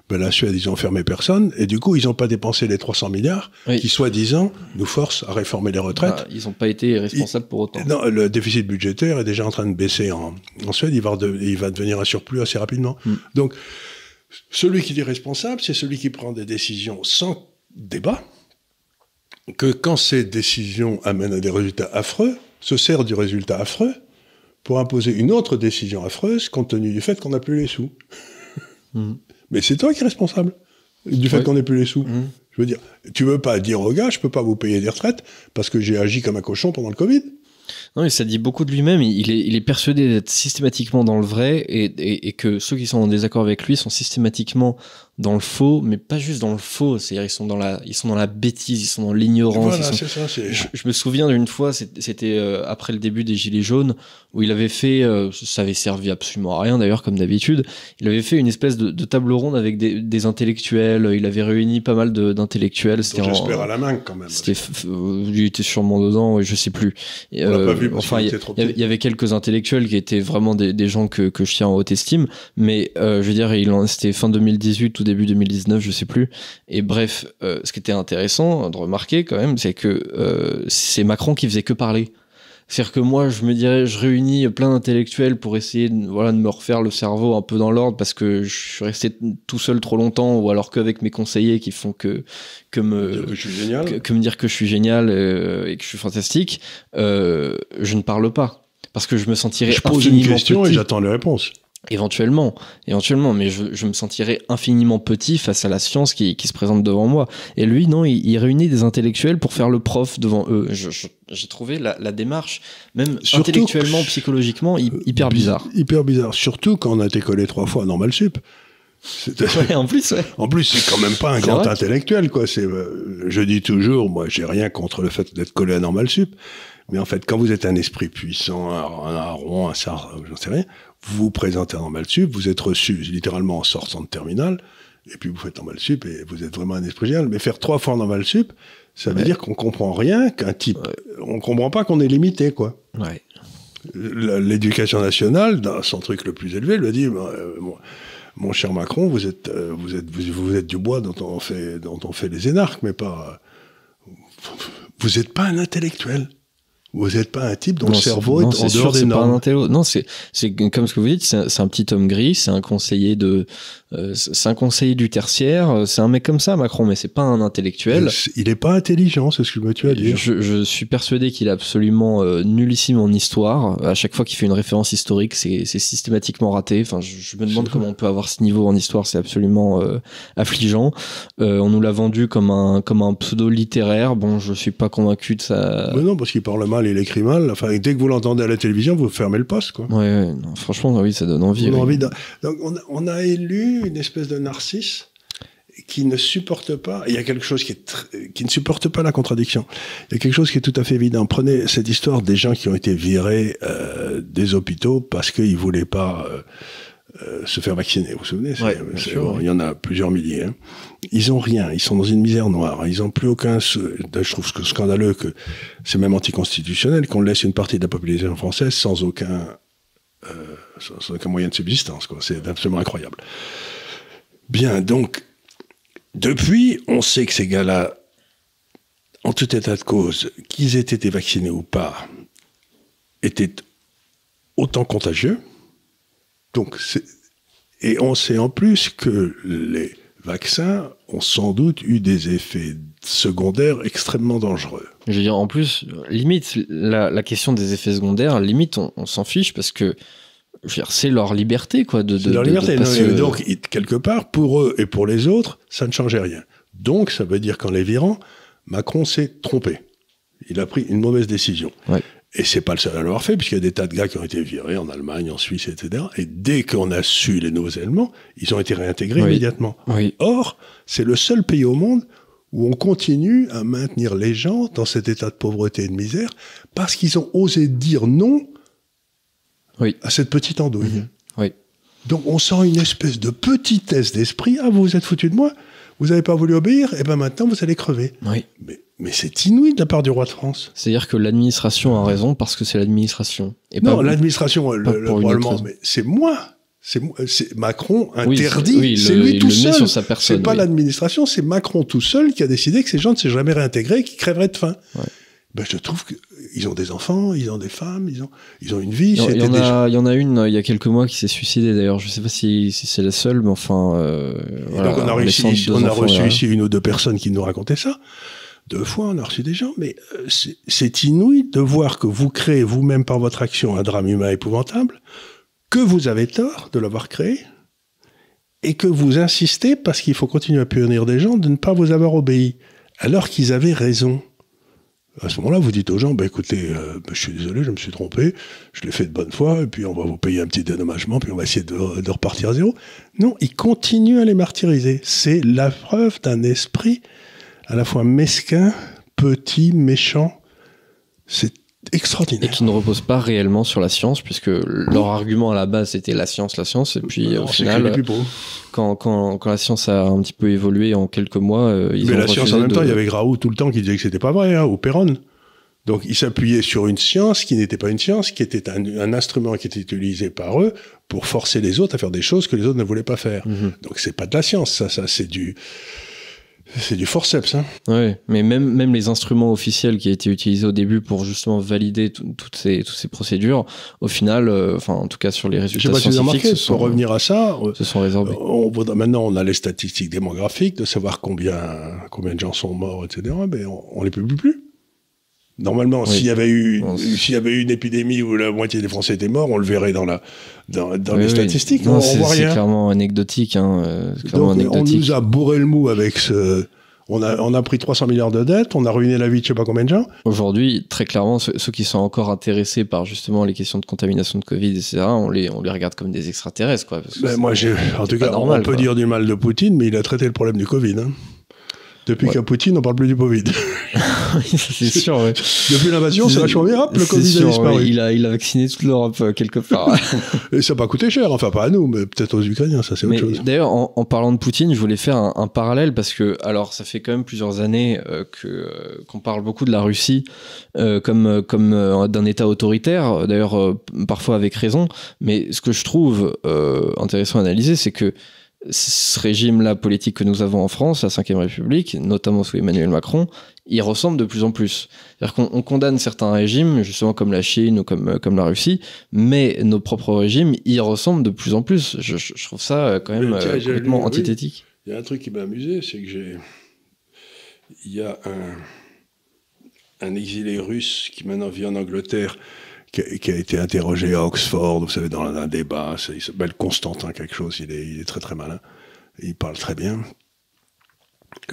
ben la Suède, ils ont fermé personne, et du coup, ils n'ont pas dépensé les 300 milliards Oui. qui, soi-disant, nous forcent à réformer les retraites. Ah, ils n'ont pas été responsables pour autant. Non, le déficit budgétaire est déjà en train de baisser en, en Suède. Il va, rede- il va devenir un surplus assez rapidement. Mm. Donc, celui qui est responsable, c'est celui qui prend des décisions sans débat, que quand ces décisions amènent à des résultats affreux, se sert du résultat affreux pour imposer une autre décision affreuse compte tenu du fait qu'on n'a plus les sous. Mhm. Mais c'est toi qui es responsable du fait qu'on n'ait plus les sous. Mhm. Je veux dire, tu veux pas dire aux gars, je peux pas vous payer des retraites parce que j'ai agi comme un cochon pendant le Covid. Non, mais ça dit beaucoup de lui-même. Il est, il est persuadé d'être systématiquement dans le vrai et, et, et, que ceux qui sont en désaccord avec lui sont systématiquement dans le faux, mais pas juste dans le faux. C'est-à-dire ils sont dans la, ils sont dans la bêtise, ils sont dans l'ignorance. Voilà, ça. Je, je, me souviens d'une fois, c'était euh, après le début des Gilets jaunes, où il avait fait, euh, ça avait servi absolument à rien d'ailleurs, comme d'habitude. Il avait fait une espèce de, de table ronde avec des, des, intellectuels. Il avait réuni pas mal d'intellectuels. J'espère à la main quand même. C'était, il était sûrement dedans, je sais plus. On l'a pas vu. Enfin, il y, y, avait quelques intellectuels qui étaient vraiment des, des gens que, que je tiens en haute estime, mais euh, je veux dire, c'était fin 2018 ou début 2019, je sais plus. Et bref, euh, ce qui était intéressant de remarquer quand même, c'est que euh, c'est Macron qui faisait que parler. C'est-à-dire que moi, je me dirais, je réunis plein d'intellectuels pour essayer de, voilà, de me refaire le cerveau un peu dans l'ordre parce que je suis resté tout seul trop longtemps ou alors qu'avec mes conseillers qui font que, que me, que, je suis génial. Que, que, me dire que je suis génial euh, et que je suis fantastique, euh, je ne parle pas. Parce que je me sentirais Je pose une question petit. et j'attends les réponses. Éventuellement, éventuellement, mais je, je, me sentirais infiniment petit face à la science qui, qui se présente devant moi. Et lui, non, il, il, réunit des intellectuels pour faire le prof devant eux. J'ai trouvé la, la, démarche, même Surtout, intellectuellement, psychologiquement, hyper bizarre. Hyper bizarre. Surtout quand on a été collé trois fois à Normal Sup. Ouais, en plus, ouais. En plus, c'est quand même pas un grand intellectuel, quoi. C'est, euh, je dis toujours, moi, j'ai rien contre le fait d'être collé à Normal Sup. Mais en fait, quand vous êtes un esprit puissant, un, un Aron, un Sar, j'en sais rien, vous vous présentez en normal sup, vous êtes reçu littéralement en sortant de terminal, et puis vous faites normal sup, et vous êtes vraiment un esprit génial. Mais faire trois fois en normal sup, ça veut ouais. dire qu'on comprend rien, qu'un type, ouais. on comprend pas qu'on est limité, quoi. Ouais. L'éducation nationale, dans son truc le plus élevé, lui a dit, euh, mon, mon, cher Macron, vous êtes, euh, vous êtes, vous, vous, êtes du bois dont on fait, dont on fait les énarques, mais pas, vous n'êtes pas un intellectuel. Vous n'êtes pas un type dont non, le cerveau non, est, en dehors des normes. Non, c'est comme ce que vous dites, c'est un, un, petit homme gris, c'est un conseiller de, euh, c'est un conseiller du tertiaire, euh, c'est un mec comme ça, Macron, mais c'est pas un intellectuel. Il est pas intelligent, c'est ce que tu as dit. Je, je, suis persuadé qu'il est absolument euh, nullissime en histoire. À chaque fois qu'il fait une référence historique, c'est systématiquement raté. Enfin, je, je me demande comment on peut avoir ce niveau en histoire, c'est absolument euh, affligeant. Euh, on nous l'a vendu comme un comme un pseudo littéraire. Bon, je suis pas convaincu de ça. Mais non, parce qu'il parle mal, il écrit mal. Enfin, dès que vous l'entendez à la télévision, vous fermez le poste, quoi. Ouais, ouais non, franchement, oui, ça donne envie. On, oui. envie de... Donc, on a, on a élu une espèce de narcisse qui ne supporte pas, il y a quelque chose qui, est qui ne supporte pas la contradiction. Il y a quelque chose qui est tout à fait évident. Prenez cette histoire des gens qui ont été virés euh, des hôpitaux parce qu'ils voulaient pas euh, euh, se faire vacciner. Vous vous souvenez ouais, bon, oui. Il y en a plusieurs milliers. Hein. Ils ont rien. Ils sont dans une misère noire. Ils ont plus aucun. Je trouve que scandaleux que c'est même anticonstitutionnel qu'on laisse une partie de la population française sans aucun sans aucun moyen de subsistance. C'est absolument incroyable. Bien, donc, depuis, on sait que ces gars-là, en tout état de cause, qu'ils aient été vaccinés ou pas, étaient autant contagieux. Donc, et on sait en plus que les vaccins ont sans doute eu des effets secondaires extrêmement dangereux. Je veux dire, en plus, limite, la, question des effets secondaires, limite, on s'en fiche parce que c'est leur liberté, quoi. De, de leur liberté. De non, donc, quelque part, pour eux et pour les autres, ça ne changeait rien. Donc, ça veut dire qu'en les virant, Macron s'est trompé. Il a pris une mauvaise décision. Ouais. Et c'est pas le seul à l'avoir fait, puisqu'il y a des tas de gars qui ont été virés en Allemagne, en Suisse, etc. Et dès qu'on a su les nouveaux éléments, ils ont été réintégrés oui. immédiatement. Oui. Or, c'est le seul pays au monde où on continue à maintenir les gens dans cet état de pauvreté et de misère parce qu'ils ont osé dire non oui. à cette petite andouille. Mmh. Oui. Donc on sent une espèce de petitesse d'esprit. Ah, vous vous êtes foutu de moi Vous n'avez pas voulu obéir Et ben maintenant, vous allez crever. Oui. Mais, mais c'est inouï de la part du roi de France. C'est-à-dire que l'administration a raison parce que c'est l'administration. Non, l'administration, le, le, probablement, mais c'est moi. C'est Macron interdit, oui, c'est lui tout seul. C'est pas l'administration, c'est Macron tout seul qui a décidé que ces gens ne s'est jamais réintégrés, qui crèveraient de faim. Ouais. Ben, je trouve qu'ils ont des enfants, ils ont des femmes, ils ont, ils ont une vie. Il y, en a, il y en a une il y a quelques mois qui s'est suicidée d'ailleurs. Je sais pas si, si c'est la seule, mais enfin. Euh, voilà, donc on a, réussi, ici, on a reçu là. ici une ou deux personnes qui nous racontaient ça. Deux fois, on a reçu des gens, mais euh, c'est inouï de voir que vous créez vous-même par votre action un drame humain épouvantable, que vous avez tort de l'avoir créé, et que vous insistez, parce qu'il faut continuer à punir des gens, de ne pas vous avoir obéi, alors qu'ils avaient raison À ce moment-là, vous dites aux gens, bah, écoutez, euh, bah, je suis désolé, je me suis trompé, je l'ai fait de bonne foi, et puis on va vous payer un petit dédommagement, puis on va essayer de, repartir à zéro. Non, ils continuent à les martyriser. C'est la preuve d'un esprit à la fois mesquin, petit, méchant. C'est Et extraordinaire. qui ne repose pas réellement sur la science, puisque leur argument à la base c'était la science, la science, et puis Alors, au final, plus beaux. quand, quand, quand la science a un petit peu évolué en quelques mois, euh, ils Mais ont la science, en même de- temps, il y avait Graou tout le temps qui disait que c'était pas vrai, hein, ou Perron. Donc, ils s'appuyaient sur une science qui n'était pas une science, qui était un, un instrument qui était utilisé par eux pour forcer les autres à faire des choses que les autres ne voulaient pas faire. Mhm. Donc, c'est pas de la science, ça, ça, c'est du, c'est du forceps, hein. Ouais, mais même, même les instruments officiels qui été utilisés au début pour justement valider tout- toutes, ces, toutes ces procédures, au final, euh, enfin en tout cas sur les Je sais résultats pas si vous scientifiques, remarqué, se pour sont, revenir à ça, euh, se sont résorbés. on maintenant, on a les statistiques démographiques de savoir combien, combien de gens sont morts, etc. Mais on, on les publie plus. Normalement, Oui. s'il y avait eu, Bon, s'il y avait eu une épidémie où la moitié des Français étaient morts, on le verrait dans la, dans, dans Oui, les oui. statistiques. Non, c'est clairement anecdotique. Hein, euh, clairement Donc, on nous a bourré le mou avec ce, on a, on a pris 300 milliards de dettes, on a ruiné la vie de je sais pas combien de gens. Aujourd'hui, très clairement, ceux, ceux qui sont encore intéressés par justement les questions de contamination de Covid, etc., on les, on les regarde comme des extraterrestres. Quoi, parce que Ben, moi, j'ai, en tout cas, normal, on peut quoi. dire du mal de Poutine, mais il a traité le problème du Covid. hein. Depuis Ouais. qu'à Poutine, on parle plus du Covid. C'est sûr. ouais. Depuis l'invasion, c'est vachement bien. Hop, le Covid sûr, a disparu. ouais, il, a, il a vacciné toute l'Europe euh, quelque part. Et ça n'a pas coûté cher, enfin pas à nous, mais peut-être aux Ukrainiens, ça c'est autre chose. d'ailleurs, en, en parlant de Poutine, je voulais faire un, un parallèle parce que, alors, ça fait quand même plusieurs années euh, que euh, qu'on parle beaucoup de la Russie euh, comme euh, comme euh, d'un État autoritaire. D'ailleurs, euh, parfois avec raison. Mais ce que je trouve euh, intéressant à analyser, c'est que ce régime-là politique que nous avons en France, la Ve République, notamment sous Emmanuel Macron, il ressemble de plus en plus. C'est-à-dire qu'on on condamne certains régimes, justement comme la Chine ou comme, euh, comme la Russie, mais nos propres régimes y ressemblent de plus en plus. Je, je- je trouve ça euh, quand même tiens, euh, complètement lu, antithétique. Il y a un truc qui m'a amusé, c'est que j'ai. Il y a un, un exilé russe qui maintenant vit en Angleterre, qui a, été interrogé à Oxford, vous savez, dans un débat. Il s'appelle Constantin quelque chose, il est, très très malin. Il parle très bien.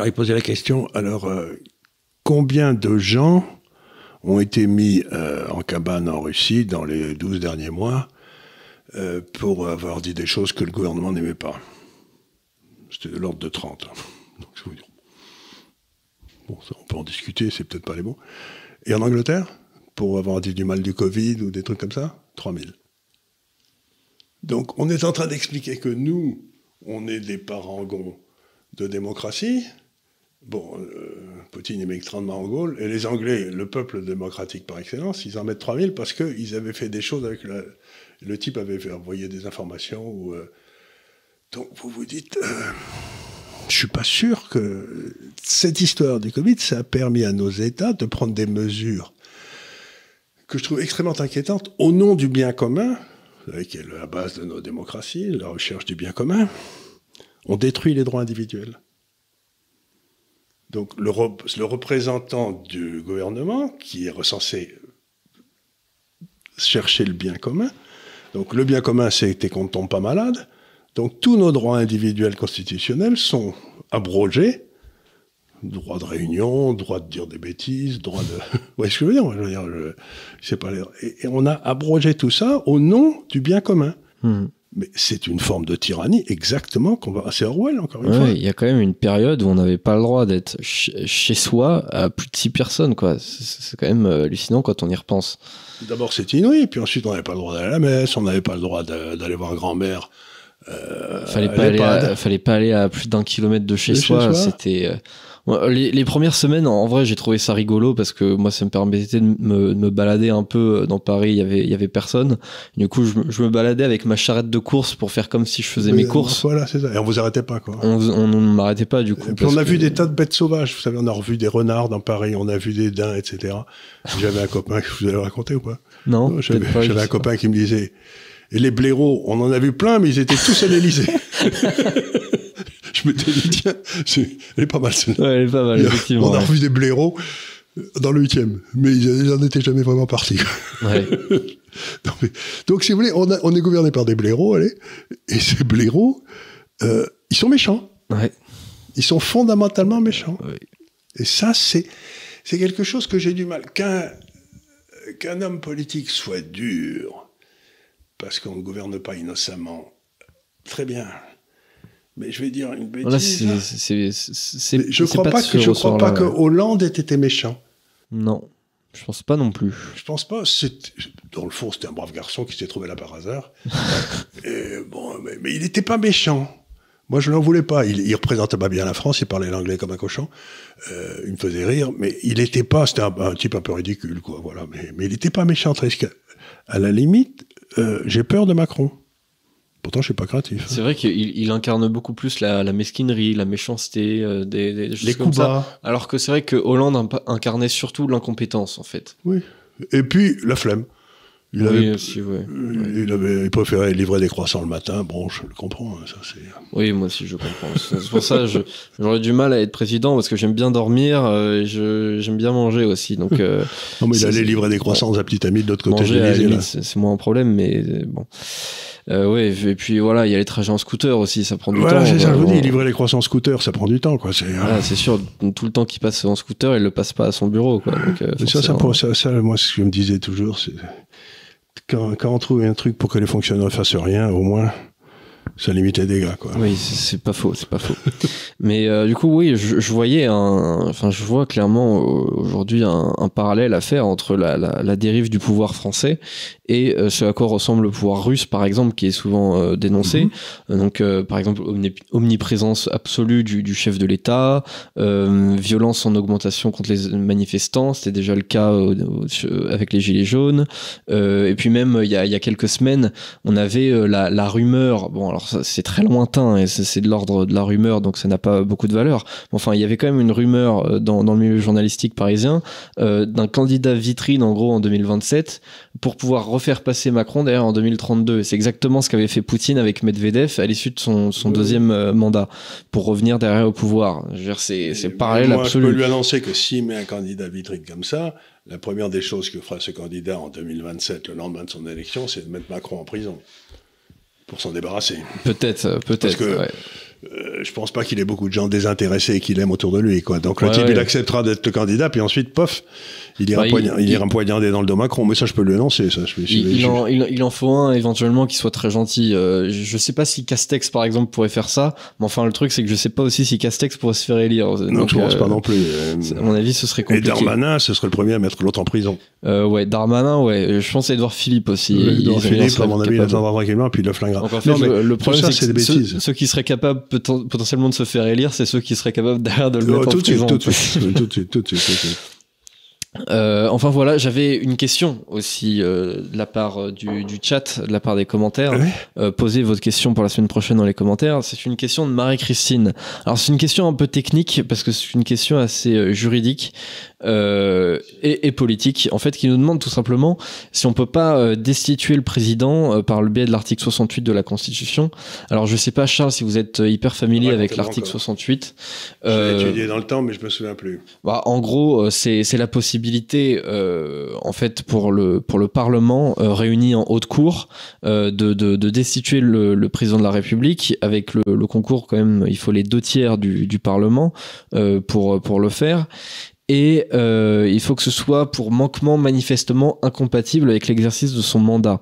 Il posait la question, alors, euh, combien de gens ont été mis euh, en cabane en Russie dans les 12 derniers mois euh, pour avoir dit des choses que le gouvernement n'aimait pas? C'était de l'ordre de 30. hein. Donc. Bon, ça, on peut en discuter, c'est peut-être pas les bons. Et en Angleterre, pour avoir dit du mal du Covid ou des trucs comme ça, 3000. Donc, on est en train d'expliquer que nous, on est des parangons de démocratie. Bon, euh, Poutine est extrêmement en Gaule, et les Anglais, le peuple démocratique par excellence, ils en mettent 3000 parce qu'ils avaient fait des choses avec le type avait fait envoyer des informations euh, donc vous vous dites, euh, je suis pas sûr que cette histoire du Covid, ça a permis à nos États de prendre des mesures que je trouve extrêmement inquiétantes au nom du bien commun, qui est la base de nos démocraties, la recherche du bien commun. On détruit les droits individuels. Donc le, rep- le représentant du gouvernement, qui est censé chercher le bien commun, donc le bien commun, c'est qu'on ne tombe pas malade. Donc tous nos droits individuels constitutionnels sont abrogés. Droit de réunion, droit de dire des bêtises, droit de... Vous voyez ce que je veux dire Je veux dire, je- je pas les- et, et on a abrogé tout ça au nom du bien commun. Mhm. Mais c'est une forme de tyrannie exactement qu'on va... C'est Orwell, encore une Ouais, fois. il y a quand même une période où on n'avait pas le droit d'être ch- chez soi à plus de six personnes, quoi. C'est quand même euh, hallucinant quand on y repense. D'abord, c'est inouï, puis ensuite, on n'avait pas le droit d'aller à la messe, on n'avait pas le droit d'aller voir grand-mère. euh, Fallait à pas aller, l'EHPAD. à, fallait pas aller à plus d'un kilomètre de chez De soi. soi. C'était euh, les, les premières semaines, en vrai, j'ai trouvé ça rigolo parce que moi, ça me permettait de me, de me balader un peu dans Paris. Il y avait, il y avait personne. Du coup, je, me- je me baladais avec ma charrette de course pour faire comme si je faisais mes courses. Voilà, c'est ça. Et on vous arrêtait pas, quoi. On, on ne m'arrêtait pas du coup. Et puis on a vu des tas de bêtes sauvages. Vous savez, on a revu des renards dans Paris, on a vu des daims, etc. J'avais un copain, que je vous avais raconté ou pas? Non, J'avais un copain qui me disait, et les blaireaux, on en a vu plein, mais ils étaient tous à l'Élysée. je m'étais dit, tiens, elle est pas mal celle-là. Ouais, elle est pas mal, Il y a- effectivement. on a ouais. revu des blaireaux dans le huitième, mais ils n'en étaient jamais vraiment partis. Ouais. Non, mais- donc, si vous voulez, on, a- on est gouverné par des blaireaux, allez, et ces blaireaux, euh, ils sont méchants. Ouais. Ils sont fondamentalement méchants. Ouais. Et ça, c'est c'est quelque chose que j'ai du mal. Qu'un qu'un homme politique soit dur, parce qu'on ne gouverne pas innocemment, très bien. Mais je vais dire une bêtise. Je crois pas, de que, ce je crois pas que. Hollande ait été méchant. Non, je pense pas non plus. Je pense pas. Dans le fond, c'était un brave garçon qui s'est trouvé là par hasard. Et bon, mais, mais il n'était pas méchant. Moi, je n'en voulais pas. Il, il représentait pas bien la France. Il parlait l'anglais comme un cochon. Euh, il me faisait rire, mais il n'était pas. C'était un, un type un peu ridicule, quoi. Voilà. Mais, mais il n'était pas méchant. À la limite, euh, j'ai peur de Macron. Pourtant, je suis pas craintif. C'est vrai qu'il il incarne beaucoup plus la, la mesquinerie, la méchanceté, euh, des, des choses Les comme coups ça. bas. Alors que c'est vrai que Hollande incarnait surtout l'incompétence, en fait. Oui. Et puis la flemme. Il oui, avait, aussi, ouais. il, avait- il préférait livrer des croissants le matin. Bon, je le comprends. hein, Ça, c'est. Oui, moi aussi, je comprends. C'est pour ça que j'aurais du mal à être président parce que j'aime bien dormir euh, et je- j'aime bien manger aussi. Donc, euh, Non, mais il allait livrer des croissants aux petits amis de l'autre côté de à c'est moins un problème, mais euh, bon. Euh, ouais, et puis voilà, il y a les trajets en scooter aussi, ça prend du Voilà, temps. c'est ça, je vous dis, livrer les croissants scooter, ça prend du temps, quoi. C'est, Voilà, c'est sûr, tout le temps qu'il passe en scooter, il le passe pas à son bureau. Quoi. Donc, euh, ça, ça, ça, moi, ce que je me disais toujours, c'est quand, quand on trouve un truc pour que les fonctionnaires fassent rien, au moins, ça limite les dégâts, quoi. Oui, c'est pas faux, c'est pas faux. Mais euh, du coup, oui, je, je voyais un, enfin, je vois clairement euh, aujourd'hui un, un parallèle à faire entre la, la, la dérive du pouvoir français et euh, ce à quoi ressemble le pouvoir russe, par exemple, qui est souvent euh, dénoncé. Mhm. Euh, Donc, par exemple, omni- omniprésence absolue du, du chef de l'État, violence en augmentation contre les manifestants, c'était déjà le cas avec les Gilets jaunes. Et puis même, il y a, il y a quelques semaines, on avait la, la rumeur, bon alors c'est très lointain et c'est de l'ordre de la rumeur, donc ça n'a pas beaucoup de valeur. Enfin, il y avait quand même une rumeur euh, dans, dans le milieu journalistique parisien euh, d'un candidat vitrine en gros en 2027 pour pouvoir refaire passer Macron d'ailleurs en 2032. Et C'est exactement ce qu'avait fait Poutine avec Medvedev à l'issue de son, son Oui. deuxième euh, mandat pour revenir derrière au pouvoir. Je veux dire, c'est parallèle moi, Je absolu. peux lui annoncer que s'il met un candidat vitrine comme ça, la première des choses que fera ce candidat en 2027, le lendemain de son élection, c'est de mettre Macron en prison. Pour s'en débarrasser. Peut-être, euh, peut-être. Parce que- ouais. Euh, je pense pas qu'il ait beaucoup de gens désintéressés et qu'il aime autour de lui, quoi. Donc le Ouais, type, ouais. il acceptera d'être le candidat, puis ensuite, pof, il ira, Bah, il- poigna- il, il- ira poignarder dans le dos Macron. Mais ça, je peux lui annoncer, ça. Je, je- Il, je- en, il- il en faut un éventuellement qui soit très gentil. Euh, je sais pas si Castex par exemple pourrait faire ça, mais enfin le truc c'est que je sais pas aussi si Castex pourrait se faire élire. non, Donc, je pense euh, pas non plus. euh, À mon avis, ce serait Et compliqué. Darmanin, ce serait le premier à mettre l'autre en prison. Euh, ouais, Darmanin, ouais. Je pense à Edouard Philippe aussi. Edouard Philippe, à mon avis, il attendra tranquillement, puis il le flinguera. Donc en fait, Non, mais le, le problème c'est ceux qui seraient capables poten- potentiellement de se faire élire, c'est ceux qui seraient capables derrière de le Oh, mettre tout en prison. tout de suite, tout de suite, tout de suite. Euh, enfin voilà, j'avais une question aussi euh, de la part euh, du, du chat, de la part des commentaires. Euh, posez votre question pour la semaine prochaine dans les commentaires. C'est une question de Marie-Christine. Alors c'est une question un peu technique parce que c'est une question assez juridique euh, et, et politique. En fait, qui nous demande tout simplement si on peut pas euh, destituer le président euh, par le biais de l'article 68 de la Constitution. Alors je sais pas Charles si vous êtes euh, hyper familier avec l'article encore. 68. Je l'ai étudié dans le temps, mais je me souviens plus. bah, en gros, c'est c'est la possibilité, euh, en fait, pour le pour le Parlement euh, réuni en haute cour, euh, de, de, de destituer le, le président de la République avec le, le concours quand même. Il faut les deux tiers du, du Parlement euh, pour pour le faire. Et euh, il faut que ce soit pour manquement manifestement incompatible avec l'exercice de son mandat.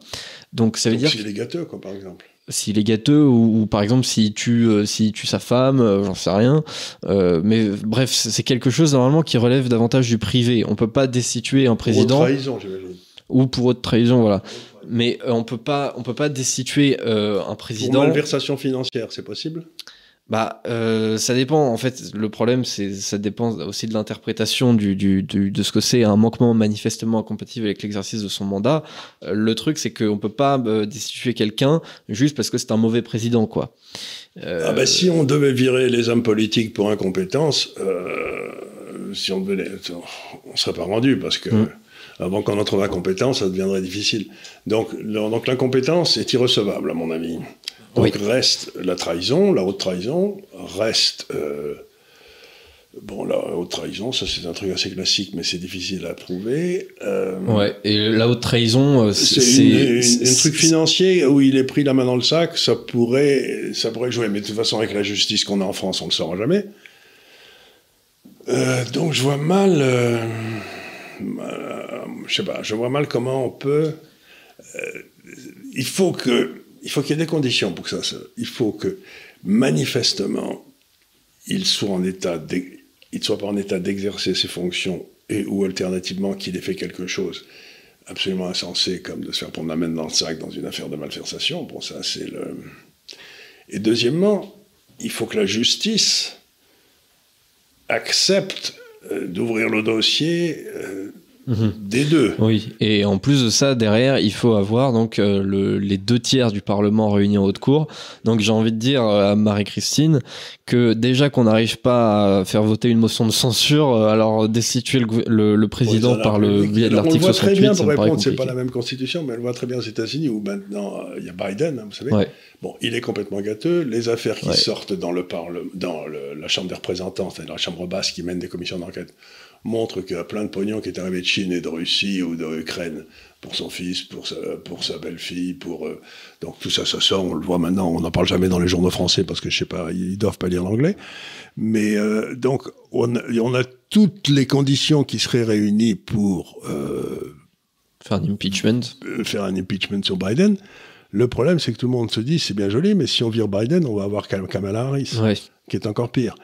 Donc ça veut Donc, dire s'il est gâteux, quoi, par exemple. s'il est gâteux ou, ou par exemple s'il tue, euh, s'il tue sa femme, euh, j'en sais rien. Euh, mais bref, c'est quelque chose normalement qui relève davantage du privé. On peut pas destituer un Pour président trahison, j'imagine. ou pour haute trahison, voilà. Mais on peut pas, on peut pas destituer un Pour président. malversation financière, c'est possible? Bah, euh, ça dépend. En fait, le problème, c'est ça dépend aussi de l'interprétation du, du, du- de ce que c'est un manquement manifestement incompatible avec l'exercice de son mandat. Euh, le truc, c'est qu'on peut pas euh, destituer quelqu'un juste parce que c'est un mauvais président, quoi. Euh, Ah bah, si on devait virer les hommes politiques pour incompétence, euh, si on devait on serait pas rendu parce que Mm. avant qu'on en trouve incompétence, ça deviendrait difficile. Donc, donc l'incompétence est irrecevable à mon avis. Donc reste la trahison, la haute trahison, reste euh, bon la haute trahison, ça c'est un truc assez classique, mais c'est difficile à prouver. Euh, Ouais, et la haute trahison, euh, C'est un truc financier où il est pris la main dans le sac, ça pourrait, ça pourrait jouer. Mais de toute façon, avec la justice qu'on a en France, on ne le saura jamais. Euh, donc je vois mal, euh, je sais pas, je vois mal comment on peut. il faut que, il faut qu'il y ait des conditions pour que ça se. Il faut que manifestement, il soit soit pas en état d'exercer ses fonctions et ou alternativement qu'il ait fait quelque chose absolument insensé comme de se faire prendre la main dans le sac dans une affaire de malversation. Bon, ça c'est le. Et deuxièmement, il faut que la justice accepte euh, d'ouvrir le dossier euh, mhm. des deux. Oui, et en plus de ça, derrière, il faut avoir donc euh, le, les deux tiers du Parlement réunis en haute cour. Donc j'ai envie de dire à Marie-Christine que déjà qu'on n'arrive pas à faire voter une motion de censure, alors destituer le, le, président par le biais de l'article 68, très bien pour répondre, c'est pas la même constitution, mais elle voit très bien aux États-Unis où maintenant il y a Biden, hein, vous savez. Bon, il est complètement gâteux. Les affaires qui sortent dans, le dans la Chambre des représentants, c'est-à-dire la Chambre basse qui mène des commissions d'enquête, montrent qu'il y a plein de pognon qui est arrivé de Chine et de Russie ou d'Ukraine pour son fils, pour sa, pour sa belle-fille, pour... Euh, donc tout ça, ça sort, on le voit maintenant, on n'en parle jamais dans les journaux français parce que, je sais pas, ils doivent pas lire l'anglais. Mais euh, donc, on, on, a toutes les conditions qui seraient réunies pour... Euh, faire un impeachment. Faire un impeachment sur Biden. Le problème, c'est que tout le monde se dit, c'est bien joli, mais si on vire Biden, on va avoir Kamala Harris, qui est encore pire.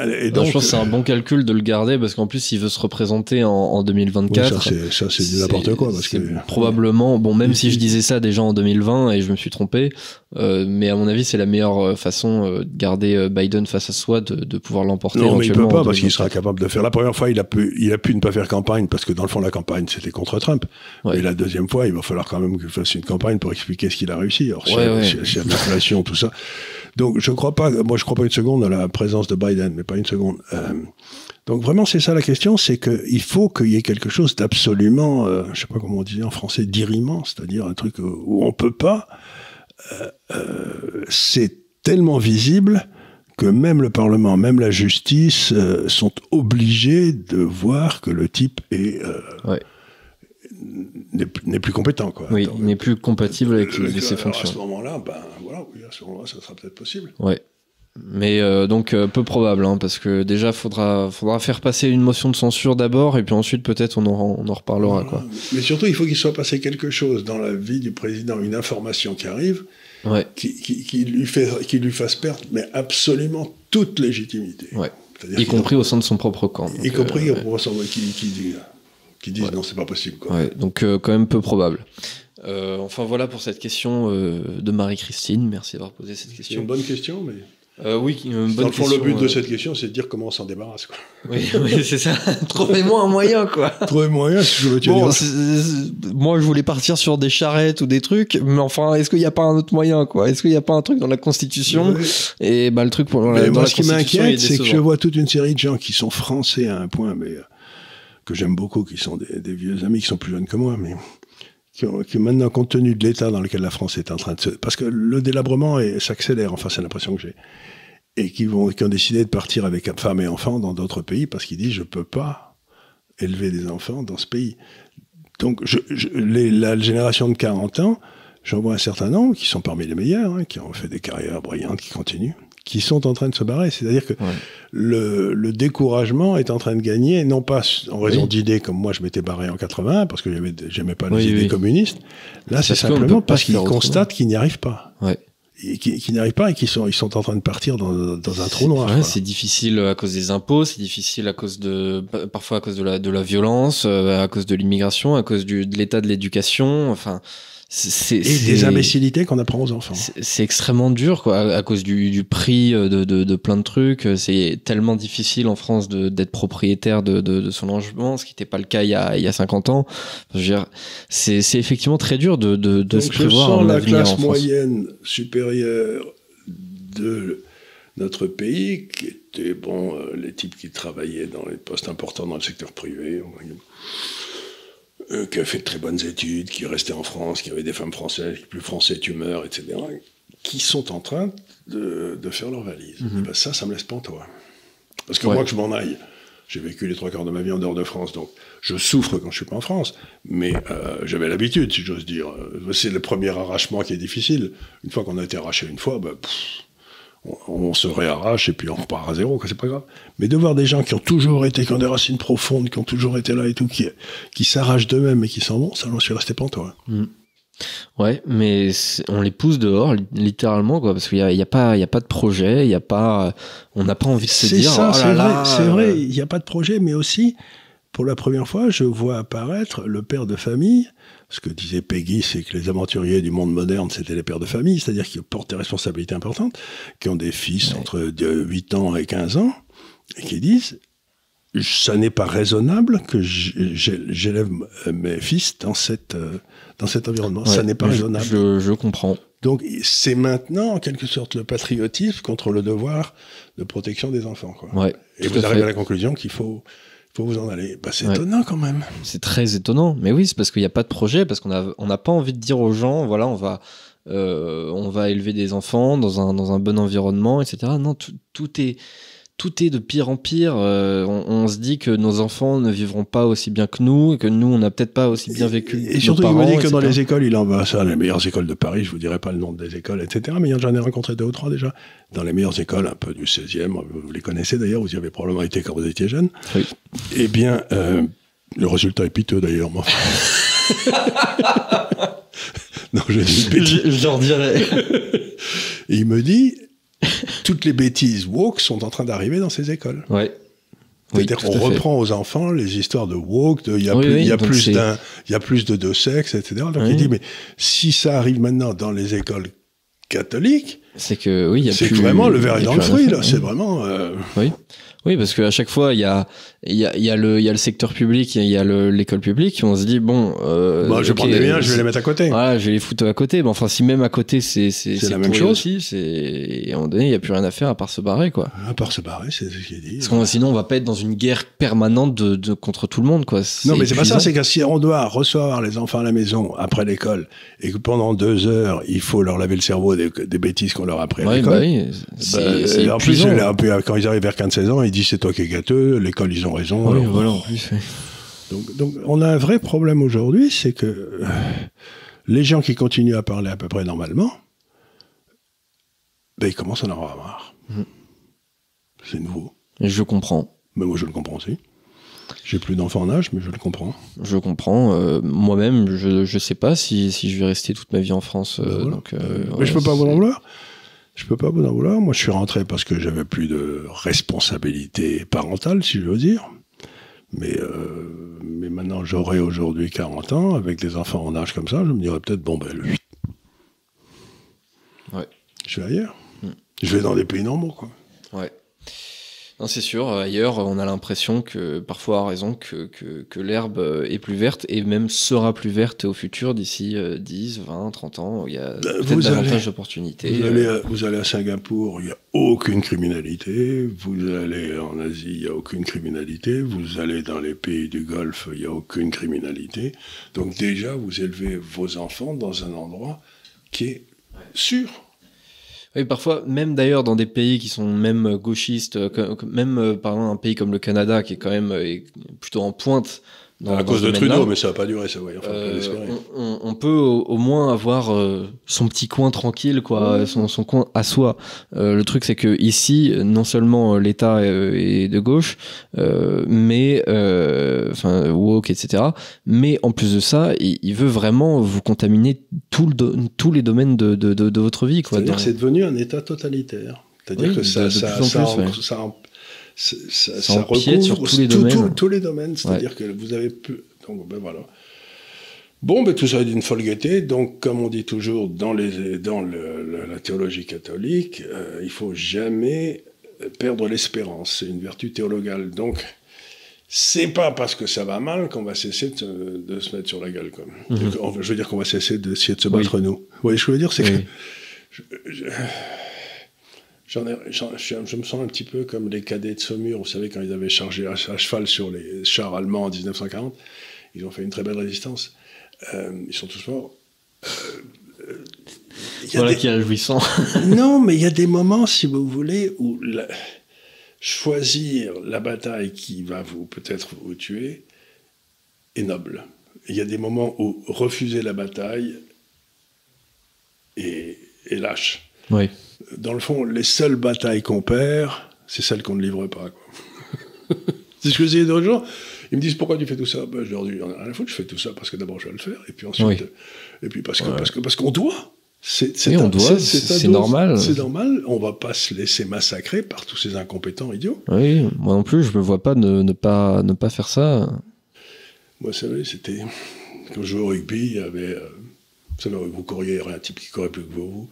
Et donc, je pense que c'est un bon calcul de le garder parce qu'en plus il veut se représenter en, en 2024. ça c'est du n'importe quoi parce que probablement bon même si je disais ça déjà en 2020 et je me suis trompé, euh, mais à mon avis c'est la meilleure euh, façon euh, de garder Biden face à soi de, de pouvoir l'emporter. Non mais il peut pas parce qu'il sera capable de faire. La première fois il a pu il a pu ne pas faire campagne parce que dans le fond la campagne c'était contre Trump. Et la deuxième fois il va falloir quand même qu'il fasse une campagne pour expliquer ce qu'il a réussi. Alors y a de l'inflation tout ça. Donc je crois pas, moi je crois pas une seconde à la présence de Biden, mais pas une seconde. Euh, donc vraiment c'est ça la question, c'est qu'il faut qu'il y ait quelque chose d'absolument, euh, je sais pas comment on dit en français, dirimant, c'est-à-dire un truc où on peut pas. Euh, euh, c'est tellement visible que même le Parlement, même la justice sont obligés de voir que le type est n'est plus compétent. Quoi. Oui, il n'est plus compatible avec ses fonctions. À ce moment-là, ben voilà, oui, à ce moment-là, ça sera peut-être possible. Ouais. Mais euh, donc euh, peu probable, hein, parce que déjà faudra faudra faire passer une motion de censure d'abord, et puis ensuite peut-être on, en, on en reparlera. Quoi. Mais surtout, il faut qu'il soit passé quelque chose dans la vie du président, une information qui arrive, ouais. qui, qui, qui, lui fait, qui lui fasse perdre, mais absolument toute légitimité. Ouais. Y compris au sein de son propre camp. y compris euh, au sein de qui, qui dit qui disent non, c'est pas possible. Quoi. Ouais, donc euh, quand même peu probable. Euh, enfin voilà pour cette question euh, de Marie-Christine. Merci d'avoir posé cette question. C'est une bonne question, mais. Euh, oui, une bonne Dans le fond, le but de cette question, c'est de dire comment on s'en débarrasse. Quoi. Oui, oui c'est ça. Trouvez-moi un moyen, quoi. Trouvez-moi un moyen, si je veux bon, Moi, je voulais partir sur des charrettes ou des trucs, mais enfin, est-ce qu'il n'y a pas un autre moyen, quoi? Est-ce qu'il n'y a pas un truc dans la Constitution? Et bah, le truc pour mais la, moi, dans ce qui m'inquiète, c'est que je vois toute une série de gens qui sont français à un point, mais que j'aime beaucoup, qui sont des, vieux amis, qui sont plus jeunes que moi, mais qui, ont, qui maintenant, compte tenu de l'état dans lequel la France est en train de se... Parce que le délabrement s'accélère, enfin c'est l'impression que j'ai. Et qui, vont, qui ont décidé de partir avec femmes et enfants dans d'autres pays parce qu'ils disent je peux pas élever des enfants dans ce pays. Donc je, les, la génération de 40 ans, j'en vois un certain nombre qui sont parmi les meilleurs, hein, qui ont fait des carrières brillantes, qui continuent qui sont en train de se barrer. C'est-à-dire que le, le, découragement est en train de gagner, non pas en raison d'idées comme moi je m'étais barré en 80 parce que j'aimais pas les idées communistes. Là, c'est simplement parce qu'ils constatent qu'ils n'y arrivent pas. Ouais. qui, qui n'y arrivent pas et qui sont, ils sont en train de partir dans, dans un trou noir. Ouais, c'est difficile à cause des impôts, c'est difficile à cause de, parfois à cause de la, de la violence, euh, à cause de l'immigration, à cause du, de l'état de l'éducation. Enfin, et des imbécilités qu'on apprend aux enfants. C'est extrêmement dur, quoi, à, cause du, du prix de, de, de, plein de trucs. C'est tellement difficile en France d'être propriétaire de, de, son logement, ce qui n'était pas le cas il y a, il y a 50 ans. C'est effectivement très dur de, de se prévoir. Je sens la classe moyenne supérieure de notre pays, qui était, bon, euh, les types qui travaillaient dans les postes importants dans le secteur privé, euh, qui a fait de très bonnes études, qui restait en France, qui avait des femmes françaises, qui plus français tu meurs, etc., qui sont en train de, de faire leur valise. Mhm. ben ça, ça me laisse pantois. Parce que moi, que je m'en aille, j'ai vécu les trois quarts de ma vie en dehors de France, donc je souffre quand je suis pas en France, mais euh, j'avais l'habitude, si j'ose dire. C'est le premier arrachement qui est difficile. Une fois qu'on a été arraché une fois, ben, on, se réarrache et puis on repart à zéro, c'est pas grave. Mais de voir des gens qui ont toujours été, qui ont des racines profondes, qui ont toujours été là et tout, qui, qui s'arrachent d'eux-mêmes et qui s'en vont, ça, j'en suis resté pantois. Mm. Ouais, mais on les pousse dehors, littéralement, quoi, parce qu'il n'y a, y a, pas, y a pas de projet, il y a pas, on n'a pas envie de se dire. Ça, oh c'est vrai, c'est vrai, il n'y a pas de projet, mais aussi, pour la première fois, je vois apparaître le père de famille. Ce que disait Peggy, c'est que les aventuriers du monde moderne, c'était les pères de famille, c'est-à-dire qu'ils portent des responsabilités importantes, qui ont des fils entre 8 ans et 15 ans, et qui disent ça n'est pas raisonnable que j'élève mes fils dans cette euh, dans cet environnement. ça n'est pas raisonnable. Je, comprends. Donc c'est maintenant en quelque sorte le patriotisme contre le devoir de protection des enfants. Quoi. Et vous arrivez à la conclusion qu'il faut faut vous en aller. Bah, c'est étonnant quand même. C'est très étonnant. Mais oui, c'est parce qu'il n'y a pas de projet, parce qu'on n'a on pas envie de dire aux gens, voilà, on va, euh, on va élever des enfants dans un, dans un bon environnement, etc. Non, tout est tout est de pire en pire. Euh, on, se dit que nos enfants ne vivront pas aussi bien que nous, que nous, on n'a peut-être pas aussi bien vécu. Et, surtout, il me dit que dans les écoles, il en va ça, les meilleures écoles de Paris, je vous dirai pas le nom des écoles, etc. Mais j'en ai rencontré deux ou trois déjà. Dans les meilleures écoles, un peu du 16e, vous les connaissez d'ailleurs, vous y avez probablement été quand vous étiez jeune. Oui. Eh bien, euh, le résultat est piteux d'ailleurs, moi. non, je, je, je leur dirai. il me dit, toutes les bêtises woke sont en train d'arriver dans ces écoles. Ouais. C'est-à-dire qu'on reprend aux enfants les histoires de woke, il y a plus, y a plus d'un, il y a plus de deux sexes, etc. Donc il dit mais si ça arrive maintenant dans les écoles catholiques, c'est que oui, c'est vraiment le verre est dans le fruit là. C'est vraiment. Euh, oui. Oui, parce qu'à chaque fois, il y a, il y, a, y, a le, y a le secteur public, il y a l'école publique, on se dit, bon... Euh, bah, je prends des liens, je vais les mettre à côté. Voilà, je vais les foutre à côté. Mais enfin, si même à côté, c'est la même chose. Aussi, et à un moment donné, il n'y a plus rien à faire à part se barrer, quoi. À part se barrer, c'est ce qu'il dit. Parce que sinon, on va pas être dans une guerre permanente de, de contre tout le monde, quoi. Non, mais c'est pas ça, c'est que si on doit recevoir les enfants à la maison après l'école, et que pendant deux heures, il faut leur laver le cerveau des, des bêtises qu'on leur a appris à l'école... Bah oui, c'est bah, En plus, quand ils arrivent vers 15-16 ans, ils disent, c'est toi qui es gâteux l'école, ils ont raison. voilà, en plus. Donc, donc, on a un vrai problème aujourd'hui, c'est que euh, les gens qui continuent à parler à peu près normalement, ben, ils commencent à en avoir marre. Mm. C'est nouveau. Et je comprends. Mais moi, je le comprends aussi. J'ai plus d'enfants en âge, mais je le comprends. Je comprends. Euh, moi-même, je ne sais pas si, si, je vais rester toute ma vie en France. Euh, ben donc, mais je peux pas vous en vouloir. Je peux pas vous en vouloir. Moi, je suis rentré parce que j'avais plus de responsabilité parentale, si je veux dire. Mais, euh, mais maintenant, j'aurai aujourd'hui 40 ans, avec des enfants en âge comme ça, je me dirais peut-être, bon, ben, le Ouais. Je vais ailleurs. Hmm. Je vais dans des pays normaux, quoi. Ouais. Non, c'est sûr. Ailleurs, on a l'impression que, parfois à raison, que, que, l'herbe est plus verte et même sera plus verte au futur d'ici 10, 20, 30 ans. Il y a ben, peut-être davantage d'opportunités. Vous, allez à, vous allez à Singapour, il n'y a aucune criminalité. Vous allez en Asie, il n'y a aucune criminalité. Vous allez dans les pays du Golfe, il n'y a aucune criminalité. Donc déjà, vous élevez vos enfants dans un endroit qui est sûr. Oui, parfois, même d'ailleurs dans des pays qui sont même gauchistes, même euh, par exemple un pays comme le Canada qui est quand même euh, plutôt en pointe à cause de Trudeau, mais ça va pas durer, ça, ouais. Euh, on, peut au, moins avoir euh, son petit coin tranquille, quoi, son, coin à soi. Euh, le truc, c'est que ici, non seulement l'État est, de gauche, mais enfin woke, etc. Mais en plus de ça, il, veut vraiment vous contaminer tout le tous les domaines de, de, de, votre vie, quoi. C'est-à-dire que c'est devenu un État totalitaire. C'est-à-dire que ça, ça, ça, ça, ça, ça, recouvre sur tous les domaines. tous les domaines, c'est-à-dire que vous avez pu. Donc, ben voilà. Bon, ben, tout ça est d'une folle gaieté. Donc, comme on dit toujours dans, les, dans le, la théologie catholique, euh, il faut jamais perdre l'espérance. C'est une vertu théologale. Donc, c'est pas parce que ça va mal qu'on va cesser de, de, se mettre sur la gueule. Comme. Mhm. Je veux dire qu'on va cesser d'essayer de se battre nous. Vous voyez ce que je veux dire? C'est que. Je, je, me sens un petit peu comme les cadets de Saumur, vous savez, quand ils avaient chargé à, cheval sur les chars allemands en 1940, ils ont fait une très belle résistance. Euh, ils sont tous morts. Euh, euh, voilà qui est réjouissant. non, mais il y a des moments, si vous voulez, où choisir la bataille qui va vous peut-être vous tuer est noble. Il y a des moments où refuser la bataille est, est lâche. Oui. Dans le fond, les seules batailles qu'on perd, c'est celles qu'on ne livre pas. c'est ce que je disais d'autres jours. Ils me disent pourquoi tu fais tout ça? Ben, Je leur dis à la fois je fais tout ça parce que d'abord je vais le faire, et puis ensuite, et puis parce que parce que parce qu'on doit. C'est oui, on doit, c'est normal. C'est normal. On va pas se laisser massacrer par tous ces incompétents idiots. Oui, moi non plus, je me vois pas ne, ne pas ne pas faire ça. Moi, vous savez, c'était quand je jouais au rugby, il y avait, euh, vous savez, vous couriez, un type qui courait plus que vous,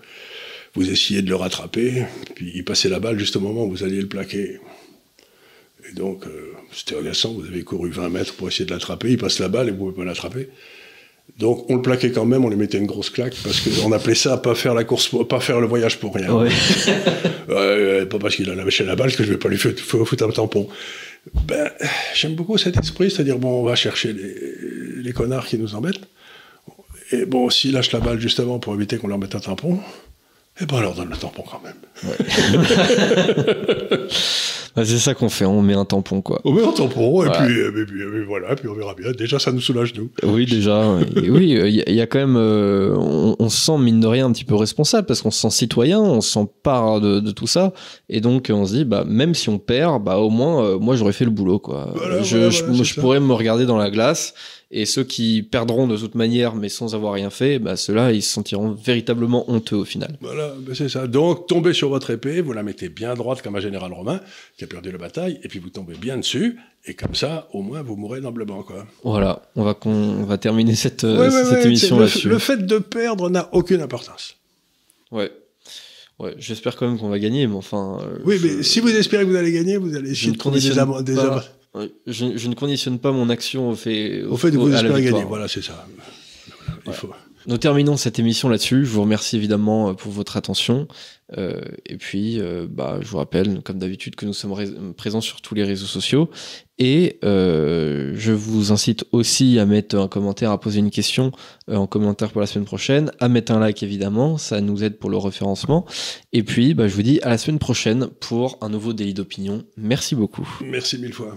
vous essayez de le rattraper, puis il passait la balle juste au moment où vous alliez le plaquer. Et donc, euh, c'était agaçant, vous avez couru 20 mètres pour essayer de l'attraper, il passe la balle et vous ne pouvez pas l'attraper. Donc on le plaquait quand même, on lui mettait une grosse claque parce qu'on appelait ça pas faire la course, pas faire le voyage pour rien. pas parce qu'il a lâché la balle que je vais pas lui foutre, foutre un tampon. Ben, j'aime beaucoup cet esprit, c'est-à-dire bon, on va chercher les, les, connards qui nous embêtent. Et bon, s'ils lâchent la balle juste avant pour éviter qu'on leur mette un tampon, eh ben on leur donne le tampon quand même. Bah, c'est ça qu'on fait, on met un tampon, quoi. On met un tampon, et, puis, et, puis, voilà, puis on verra bien. Déjà, ça nous soulage, nous. Oui, déjà. oui, il y, a quand même. Euh, on, se sent, mine de rien, un petit peu responsable, parce qu'on se sent citoyen, on se sent part de, tout ça. Et donc, on se dit, bah, même si on perd, bah, au moins, euh, moi, j'aurais fait le boulot, quoi. je, je pourrais me regarder dans la glace et ceux qui perdront de toute manière, mais sans avoir rien fait, bah, ceux-là, ils se sentiront véritablement honteux au final. Voilà, bah, c'est ça. Donc, tombez sur votre épée, vous la mettez bien droite comme un général romain qui a perdu la bataille, et puis vous tombez bien dessus, et comme ça, au moins, vous mourrez noblement. Quoi. Voilà, on va, on va terminer cette, cette émission là-dessus. Le fait de perdre n'a aucune importance. Ouais. Ouais, j'espère quand même qu'on va gagner, mais enfin. Euh, oui, mais si vous espérez que vous allez gagner, vous allez essayer de trouver des, des, je, je, ne conditionne pas mon action au fait, au, fait de vous espérer gagner. Voilà, c'est ça. Il faut. Nous terminons cette émission là-dessus. Je vous remercie évidemment euh, pour votre attention. Euh, et puis, euh, bah, je vous rappelle, comme d'habitude, que nous sommes présents sur tous les réseaux sociaux. Et euh, je vous incite aussi à mettre un commentaire, à poser une question en commentaire pour la semaine prochaine, à mettre un like évidemment, ça nous aide pour le référencement. Et puis, bah, je vous dis à la semaine prochaine pour un nouveau délit d'opinion. Merci beaucoup. Merci mille fois.